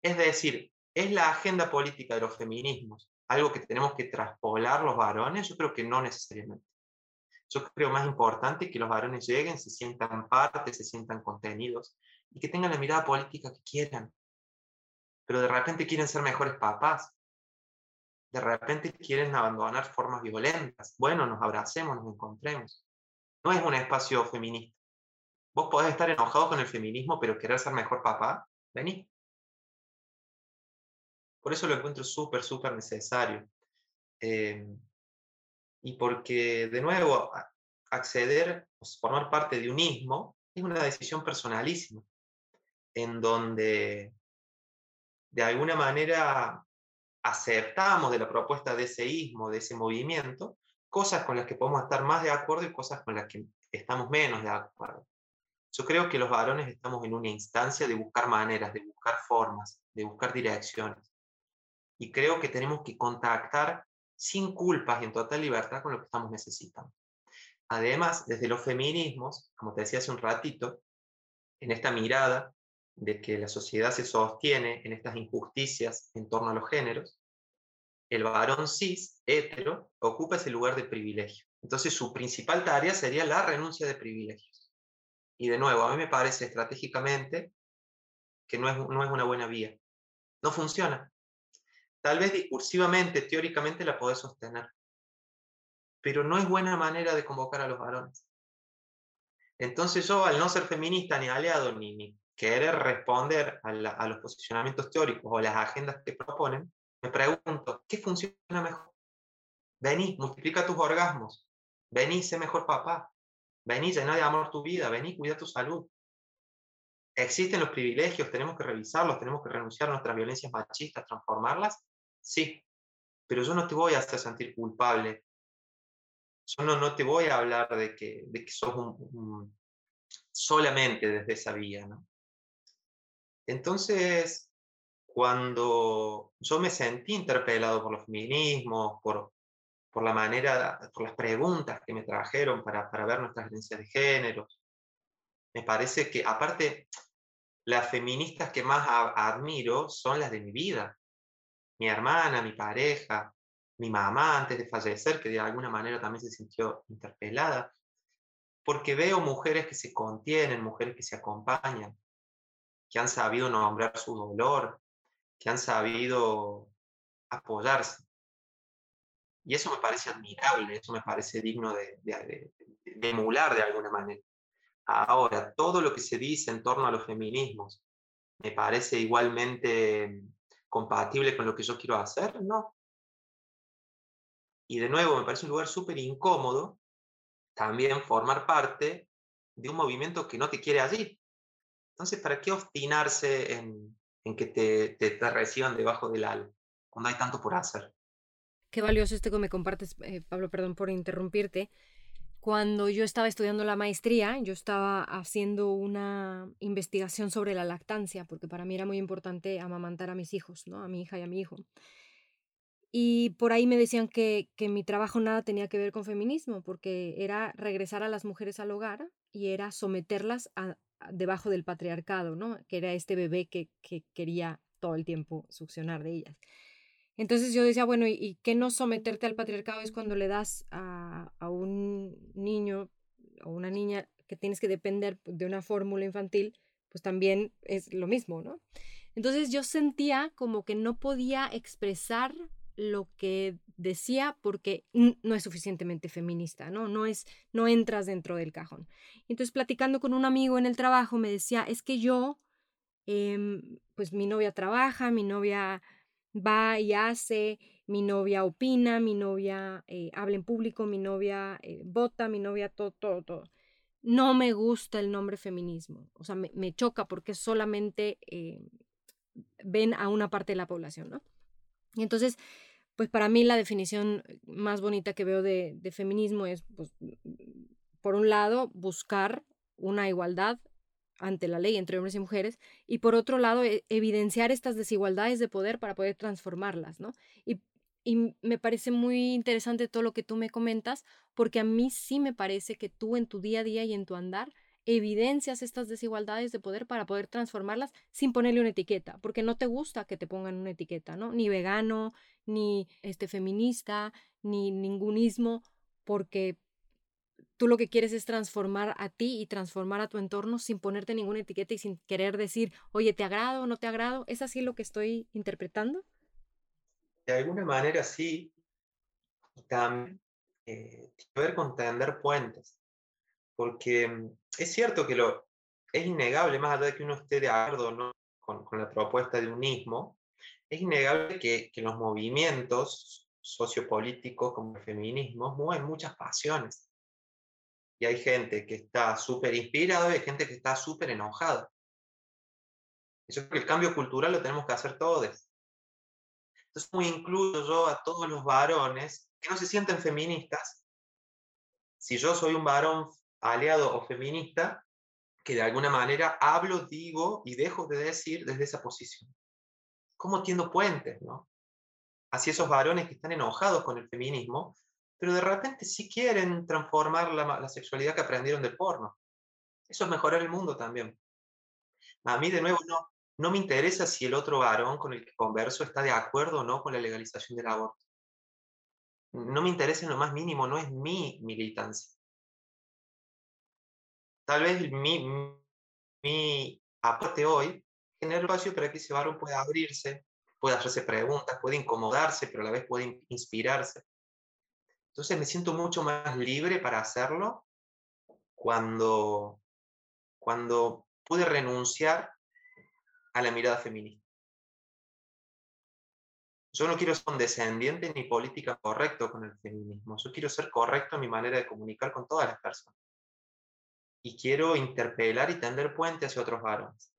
Es decir, ¿es la agenda política de los feminismos algo que tenemos que traspolar los varones? Yo creo que no necesariamente. Yo creo más importante que los varones lleguen, se sientan parte, se sientan contenidos y que tengan la mirada política que quieran. Pero de repente quieren ser mejores papás, de repente quieren abandonar formas violentas. Bueno, nos abracemos, nos encontremos. No es un espacio feminista. Vos podés estar enojado con el feminismo, pero querer ser mejor papá, vení. Por eso lo encuentro súper, súper necesario. Em, y porque, de nuevo, acceder, formar parte de un ismo, es una decisión personalísima, en donde de alguna manera aceptamos de la propuesta de ese ismo, de ese movimiento, cosas con las que podemos estar más de acuerdo y cosas con las que estamos menos de acuerdo. Yo creo que los varones estamos en una instancia de buscar maneras, de buscar formas, de buscar direcciones. Y creo que tenemos que contactar sin culpas y en total libertad con lo que estamos necesitando. Además, desde los feminismos, como te decía hace un ratito, en esta mirada de que la sociedad se sostiene en estas injusticias en torno a los géneros, el varón cis, hetero, ocupa ese lugar de privilegio. Entonces su principal tarea sería la renuncia de privilegios. Y de nuevo, a mí me parece estratégicamente que no es, no es una buena vía. No funciona. Tal vez discursivamente, teóricamente la podés sostener, pero no es buena manera de convocar a los varones. Entonces yo, al no ser feminista, ni aliado, ni, ni querer responder a, los posicionamientos teóricos o las agendas que proponen, me pregunto, ¿qué funciona mejor? Vení, multiplica tus orgasmos. Vení, sé mejor papá. Vení, llena de amor tu vida. Vení, cuida tu salud. ¿Existen los privilegios? ¿Tenemos que revisarlos? ¿Tenemos que renunciar a nuestras violencias machistas, transformarlas? Sí, pero yo no te voy a hacer sentir culpable. Yo no, no te voy a hablar de que, de que sos solamente desde esa vía. ¿no? Entonces, cuando yo me sentí interpelado por los feminismos, por, por la manera, por las preguntas que me trajeron para, para ver nuestras herencias de género, me parece que aparte las feministas que más admiro son las de mi vida. Mi hermana, mi pareja, mi mamá antes de fallecer, que de alguna manera también se sintió interpelada, porque veo mujeres que se contienen, mujeres que se acompañan, que han sabido nombrar su dolor, que han sabido apoyarse. Y eso me parece admirable, eso me parece digno de, emular de alguna manera. Ahora, todo lo que se dice en torno a los feminismos, ¿me parece igualmente compatible con lo que yo quiero hacer? No. Y de nuevo, me parece un lugar súper incómodo también formar parte de un movimiento que no te quiere allí. Entonces, ¿para qué obstinarse en, que te, te, reciban debajo del ala cuando hay tanto por hacer? Qué valioso este que me compartes, eh, Pablo, perdón por interrumpirte. Cuando yo estaba estudiando la maestría, yo estaba haciendo una investigación sobre la lactancia, porque para mí era muy importante amamantar a mis hijos, ¿no? A mi hija y a mi hijo. Y por ahí me decían que, que mi trabajo nada tenía que ver con feminismo, porque era regresar a las mujeres al hogar y era someterlas a, debajo del patriarcado, ¿no? Que era este bebé que, que quería todo el tiempo succionar de ellas. Entonces yo decía, bueno, ¿y, qué no someterte al patriarcado es cuando le das a, a un niño o una niña que tienes que depender de una fórmula infantil, pues también es lo mismo, ¿no? Entonces yo sentía como que no podía expresar lo que decía porque no es suficientemente feminista, ¿no? No es, no entras dentro del cajón. Entonces, platicando con un amigo en el trabajo, me decía, es que yo, em, pues mi novia trabaja, mi novia va y hace, mi novia opina, mi novia eh, habla en público, mi novia eh, vota, mi novia todo, todo, todo. No me gusta el nombre feminismo, o sea, me, choca porque solamente eh, ven a una parte de la población, ¿no? Y entonces, pues para mí la definición más bonita que veo de, feminismo es, pues, por un lado, buscar una igualdad ante la ley entre hombres y mujeres y por otro lado e, evidenciar estas desigualdades de poder para poder transformarlas, ¿no? Y, me parece muy interesante todo lo que tú me comentas porque a mí sí me parece que tú en tu día a día y en tu andar evidencias estas desigualdades de poder para poder transformarlas sin ponerle una etiqueta, porque no te gusta que te pongan una etiqueta, ¿no? Ni vegano, ni este feminista, ni ningunismo, porque tú lo que quieres es transformar a ti y transformar a tu entorno sin ponerte ninguna etiqueta y sin querer decir, oye, ¿te agrado o no te agrado? ¿Es así lo que estoy interpretando? De alguna manera sí. También eh, tiene ver con tender puentes. Porque mm, es cierto que lo, es innegable, más allá de que uno esté de acuerdo ¿no? con, la propuesta de unismo, es innegable que, los movimientos sociopolíticos como el feminismo mueven muchas pasiones y hay gente que está súper inspirada y hay gente que está súper enojada. Yo creo que el cambio cultural lo tenemos que hacer todos. Entonces, muy incluyo yo a todos los varones que no se sienten feministas. Si yo soy un varón aliado o feminista, que de alguna manera hablo, digo y dejo de decir desde esa posición. ¿Cómo tiendo puentes, no? Hacia esos varones que están enojados con el feminismo, pero de repente sí quieren transformar la, sexualidad que aprendieron del porno. Eso es mejorar el mundo también. A mí, de nuevo, no, no me interesa si el otro varón con el que converso está de acuerdo o no con la legalización del aborto. No me interesa en lo más mínimo, no es mi militancia. Tal vez mi, mi aporte hoy genera espacio para que ese varón pueda abrirse, pueda hacerse preguntas, puede incomodarse, pero a la vez puede inspirarse. Entonces me siento mucho más libre para hacerlo cuando, cuando pude renunciar a la mirada feminista. Yo no quiero ser condescendiente ni política correcto con el feminismo. Yo quiero ser correcto en mi manera de comunicar con todas las personas. Y quiero interpelar y tender puentes hacia otros varones.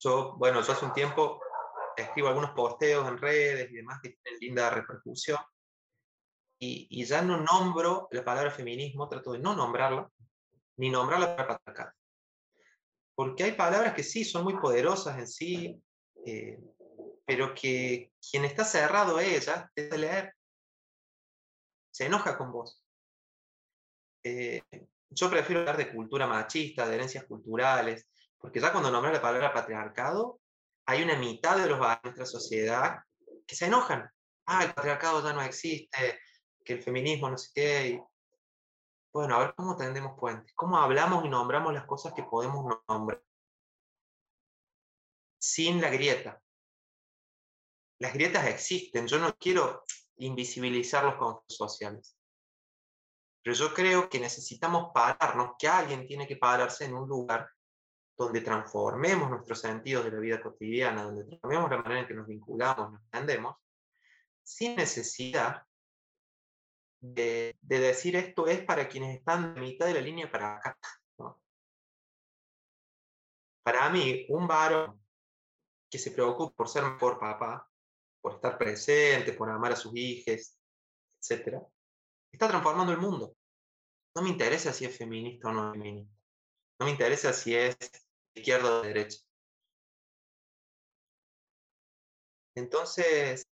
Yo, bueno, yo hace un tiempo escribo algunos posteos en redes y demás que tienen linda repercusión y, ya no nombro la palabra feminismo, trato de no nombrarla, ni nombrar la palabra patriarcado. Porque hay palabras que sí son muy poderosas en sí, eh, pero que quien está cerrado a ellas, de leer, se enoja con vos. Eh, yo prefiero hablar de cultura machista, de herencias culturales, Porque ya cuando nombra la palabra patriarcado, hay una mitad de los de nuestra sociedad que se enojan. Ah, el patriarcado ya no existe, que el feminismo no sé qué. Bueno, a ver cómo tendemos puentes, cómo hablamos y nombramos las cosas que podemos nombrar. Sin la grieta. Las grietas existen, yo no quiero invisibilizar los conflictos sociales. Pero yo creo que necesitamos pararnos, que alguien tiene que pararse en un lugar donde transformemos nuestros sentidos de la vida cotidiana, donde transformemos la manera en que nos vinculamos, nos entendemos, sin necesidad de, decir esto es para quienes están de mitad de la línea para acá. Para mí, un varón que se preocupa por ser mejor papá, por estar presente, por amar a sus hijos, etc., está transformando el mundo. No me interesa si es feminista o no feminista. No me interesa si es izquierda o derecha. Entonces,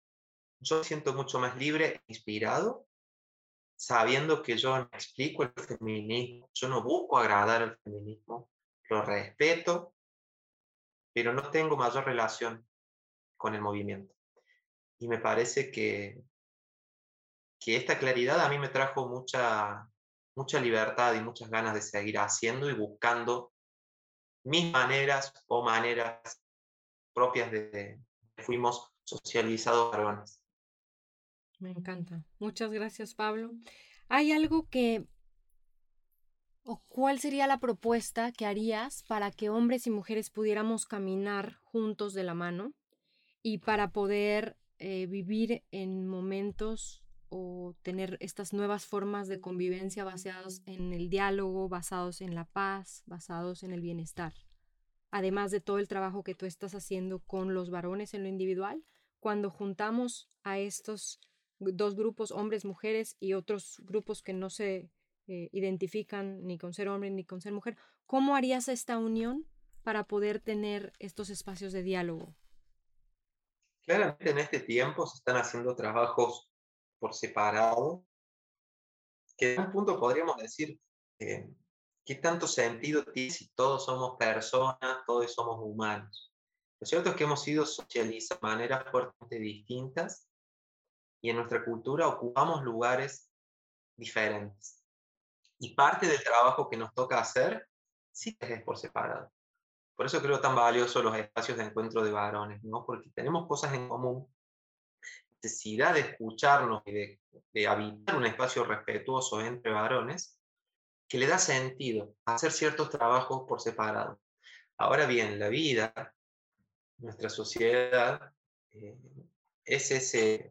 yo siento mucho más libre e inspirado, sabiendo que yo no explico el feminismo, yo no busco agradar al feminismo, lo respeto, pero no tengo mayor relación con el movimiento. Y me parece que, que esta claridad a mí me trajo mucha, mucha libertad y muchas ganas de seguir haciendo y buscando mis maneras o maneras propias de que fuimos socializados varones. Me encanta. Muchas gracias, Pablo. ¿Hay algo que o cuál sería la propuesta que harías para que hombres y mujeres pudiéramos caminar juntos de la mano y para poder eh, vivir en momentos o tener estas nuevas formas de convivencia basadas en el diálogo, basados en la paz, basados en el bienestar. Además de todo el trabajo que tú estás haciendo con los varones en lo individual, cuando juntamos a estos dos grupos, hombres, mujeres y otros grupos que no se eh, identifican ni con ser hombre ni con ser mujer, ¿cómo harías esta unión para poder tener estos espacios de diálogo? Claramente en este tiempo se están haciendo trabajos por separado, que en un punto podríamos decir, eh, ¿qué tanto sentido tiene si todos somos personas, todos somos humanos? Lo cierto es que hemos sido socializados de maneras fuertemente distintas y en nuestra cultura ocupamos lugares diferentes. Y parte del trabajo que nos toca hacer sí es por separado. Por eso creo tan valioso los espacios de encuentro de varones, ¿no? Porque tenemos cosas en común necesidad de escucharnos y de, habitar un espacio respetuoso entre varones, que le da sentido hacer ciertos trabajos por separado. Ahora bien, la vida, nuestra sociedad, eh, es, ese,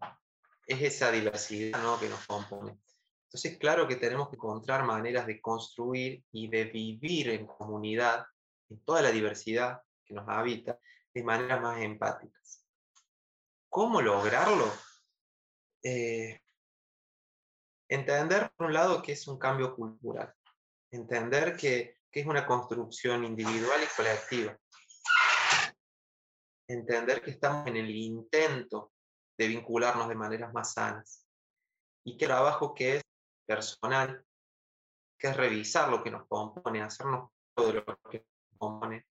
es esa diversidad ¿no? que nos compone. Entonces, claro que tenemos que encontrar maneras de construir y de vivir en comunidad, en toda la diversidad que nos habita, de maneras más empáticas. ¿Cómo lograrlo? Eh, entender, por un lado, que es un cambio cultural. Entender que, que es una construcción individual y colectiva. Entender que estamos en el intento de vincularnos de maneras más sanas. Y que el trabajo que es personal, que es revisar lo que nos compone, hacernos todo lo que nos compone,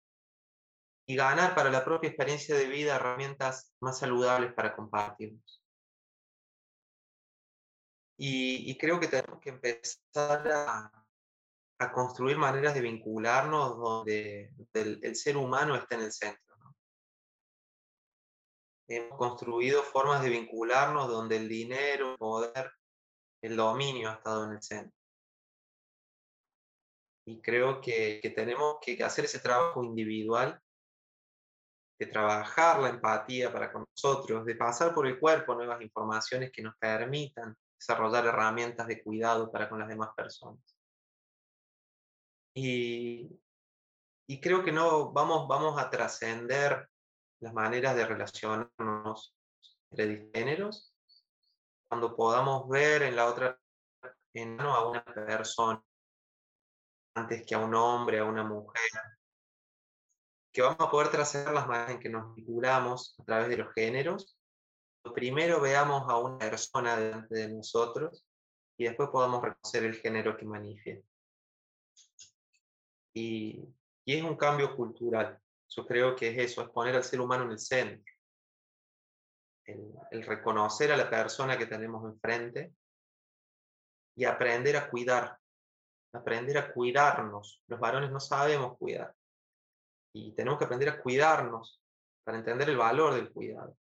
y ganar para la propia experiencia de vida herramientas más saludables para compartirnos. Y, creo que tenemos que empezar a, construir maneras de vincularnos donde el, ser humano esté en el centro. Hemos construido formas de vincularnos donde el dinero, el poder, el dominio ha estado en el centro. Y creo que, que tenemos que hacer ese trabajo individual de trabajar la empatía para con nosotros, de pasar por el cuerpo nuevas informaciones que nos permitan desarrollar herramientas de cuidado para con las demás personas. Y, y creo que no vamos, vamos a trascender las maneras de relacionarnos entre géneros cuando podamos ver en la otra en a una persona antes que a un hombre, a una mujer, que vamos a poder trazar las maneras en que nos vinculamos a través de los géneros. Primero veamos a una persona delante de nosotros y después podamos reconocer el género que manifiesta. Y, Y es un cambio cultural. Yo creo que es eso, es poner al ser humano en el centro. El, reconocer a la persona que tenemos enfrente y aprender a cuidar, aprender a cuidarnos. Los varones no sabemos cuidar y tenemos que aprender a cuidarnos para entender el valor del cuidado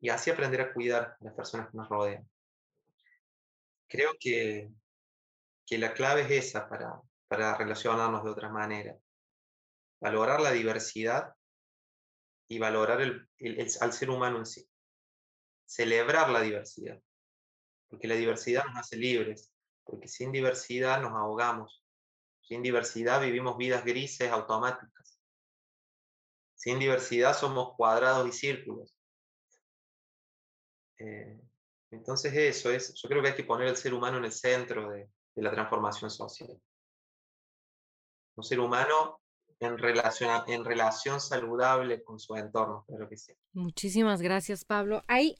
y así aprender a cuidar a las personas que nos rodean. Creo que, que la clave es esa para, para relacionarnos de otra manera valorar la diversidad y valorar el, al ser humano en sí. Celebrar la diversidad, porque la diversidad nos hace libres, porque sin diversidad nos ahogamos, sin diversidad vivimos vidas grises automáticas, sin diversidad somos cuadrados y círculos. Eh, entonces eso es, yo creo que hay que poner al ser humano en el centro de, la transformación social. Un ser humano en relación, en relación saludable con su entorno, claro que sí. Muchísimas gracias, Pablo. Ahí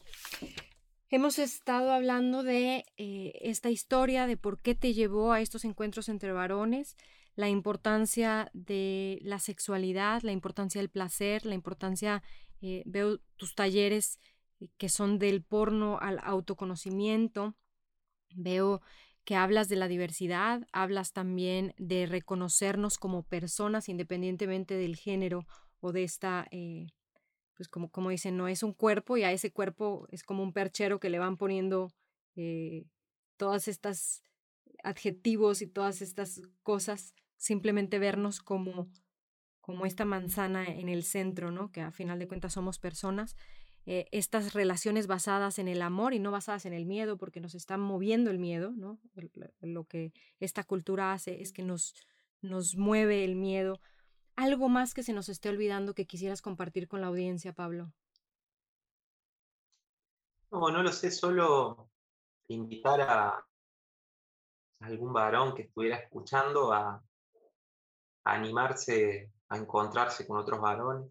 hemos estado hablando de eh, esta historia, de por qué te llevó a estos encuentros entre varones, la importancia de la sexualidad, la importancia del placer, la importancia, eh, veo tus talleres eh, que son del porno al autoconocimiento, veo que hablas de la diversidad, hablas también de reconocernos como personas independientemente del género o de esta, pues como, como dicen, no es un cuerpo y a ese cuerpo es como un perchero que le van poniendo eh, todas estas adjetivos y todas estas cosas, simplemente vernos como, como esta manzana en el centro, ¿no? Que a final de cuentas somos personas eh, estas relaciones basadas en el amor y no basadas en el miedo, porque nos están moviendo el miedo, ¿no? Lo que esta cultura hace es que nos, nos mueve el miedo. ¿Algo más que se nos esté olvidando que quisieras compartir con la audiencia, Pablo? No, no lo sé, solo invitar a algún varón que estuviera escuchando a, a animarse a encontrarse con otros varones,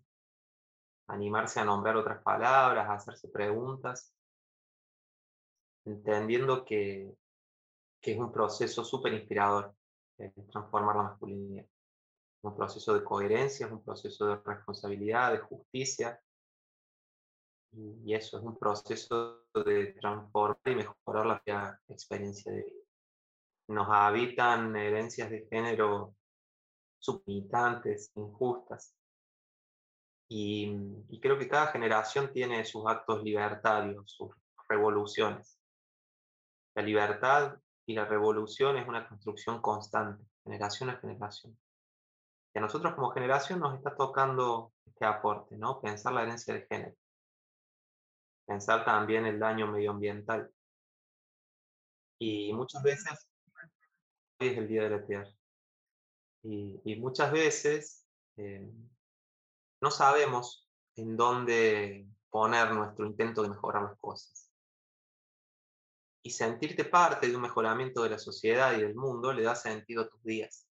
animarse a nombrar otras palabras, a hacerse preguntas, entendiendo que, es un proceso súper inspirador transformar la masculinidad. Un proceso de coherencia, es un proceso de responsabilidad, de justicia. Y, eso es un proceso de transformar y mejorar la experiencia de vida. Nos habitan herencias de género sublimitantes, injustas, y, creo que cada generación tiene sus actos libertarios, sus revoluciones. La libertad y la revolución es una construcción constante, generación a generación. Y a nosotros como generación nos está tocando este aporte, ¿no? Pensar la herencia de género. Pensar también el daño medioambiental. Y muchas veces, hoy es el Día de la Tierra. Y, muchas veces eh, no sabemos en dónde poner nuestro intento de mejorar las cosas. Y sentirte parte de un mejoramiento de la sociedad y del mundo le da sentido a tus días.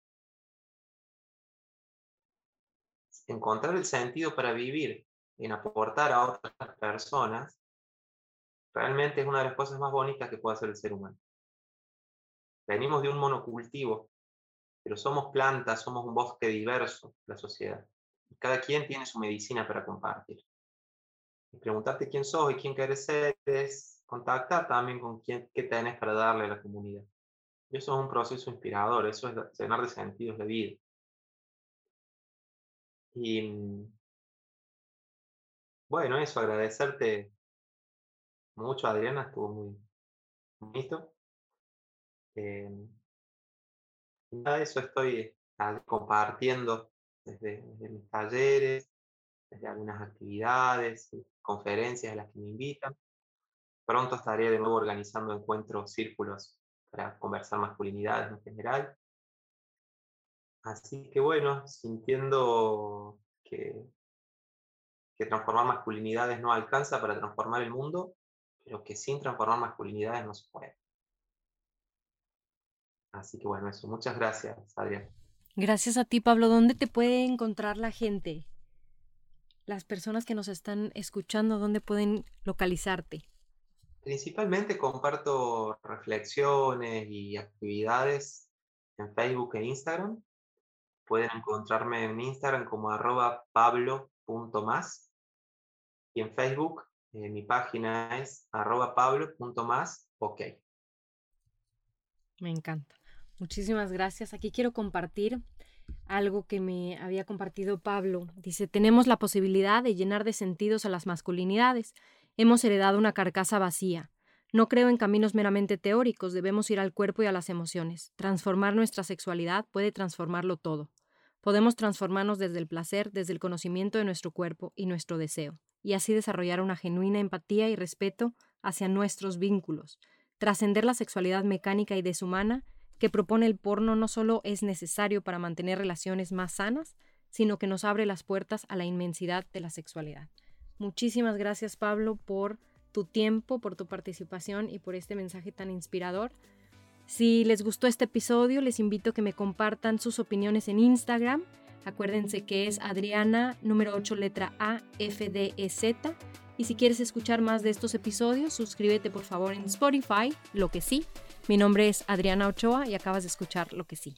Encontrar el sentido para vivir en aportar a otras personas realmente es una de las cosas más bonitas que puede hacer el ser humano. Venimos de un monocultivo, pero somos plantas, somos un bosque diverso, la sociedad. Cada quien tiene su medicina para compartir. Y preguntarte quién sos y quién quieres ser es contactar también con quién, qué tenés para darle a la comunidad. Y eso es un proceso inspirador, eso es llenar de sentidos de vida. Y bueno, eso, agradecerte mucho, Adriana, estuvo muy bonito. Eh, nada de eso estoy compartiendo desde, mis talleres, desde algunas actividades, conferencias a las que me invitan. Pronto estaré de nuevo organizando encuentros, círculos para conversar masculinidades en general. Así que bueno, sintiendo que, que transformar masculinidades no alcanza para transformar el mundo, pero que sin transformar masculinidades no se puede. Así que bueno, eso. Muchas gracias, Adrián. Gracias a ti, Pablo. ¿Dónde te puede encontrar la gente? Las personas que nos están escuchando, ¿dónde pueden localizarte? Principalmente comparto reflexiones y actividades en Facebook e Instagram. Pueden encontrarme en Instagram como arroba pablo.más y en Facebook eh, mi página es arroba pablo.más ok. Me encanta. Muchísimas gracias. Aquí quiero compartir algo que me había compartido Pablo. Dice, tenemos la posibilidad de llenar de sentidos a las masculinidades. Hemos heredado una carcasa vacía. No creo en caminos meramente teóricos, debemos ir al cuerpo y a las emociones. Transformar nuestra sexualidad puede transformarlo todo. Podemos transformarnos desde el placer, desde el conocimiento de nuestro cuerpo y nuestro deseo, y así desarrollar una genuina empatía y respeto hacia nuestros vínculos. Trascender la sexualidad mecánica y deshumana que propone el porno no solo es necesario para mantener relaciones más sanas, sino que nos abre las puertas a la inmensidad de la sexualidad. Muchísimas gracias Pablo por tu tiempo, por tu participación y por este mensaje tan inspirador. Si les gustó este episodio, les invito a que me compartan sus opiniones en Instagram. Acuérdense que es Adriana, número 8, letra A, F, D, E, Z. Y si quieres escuchar más de estos episodios, suscríbete por favor en Spotify, lo que sí. Mi nombre es Adriana Ochoa y acabas de escuchar lo que sí.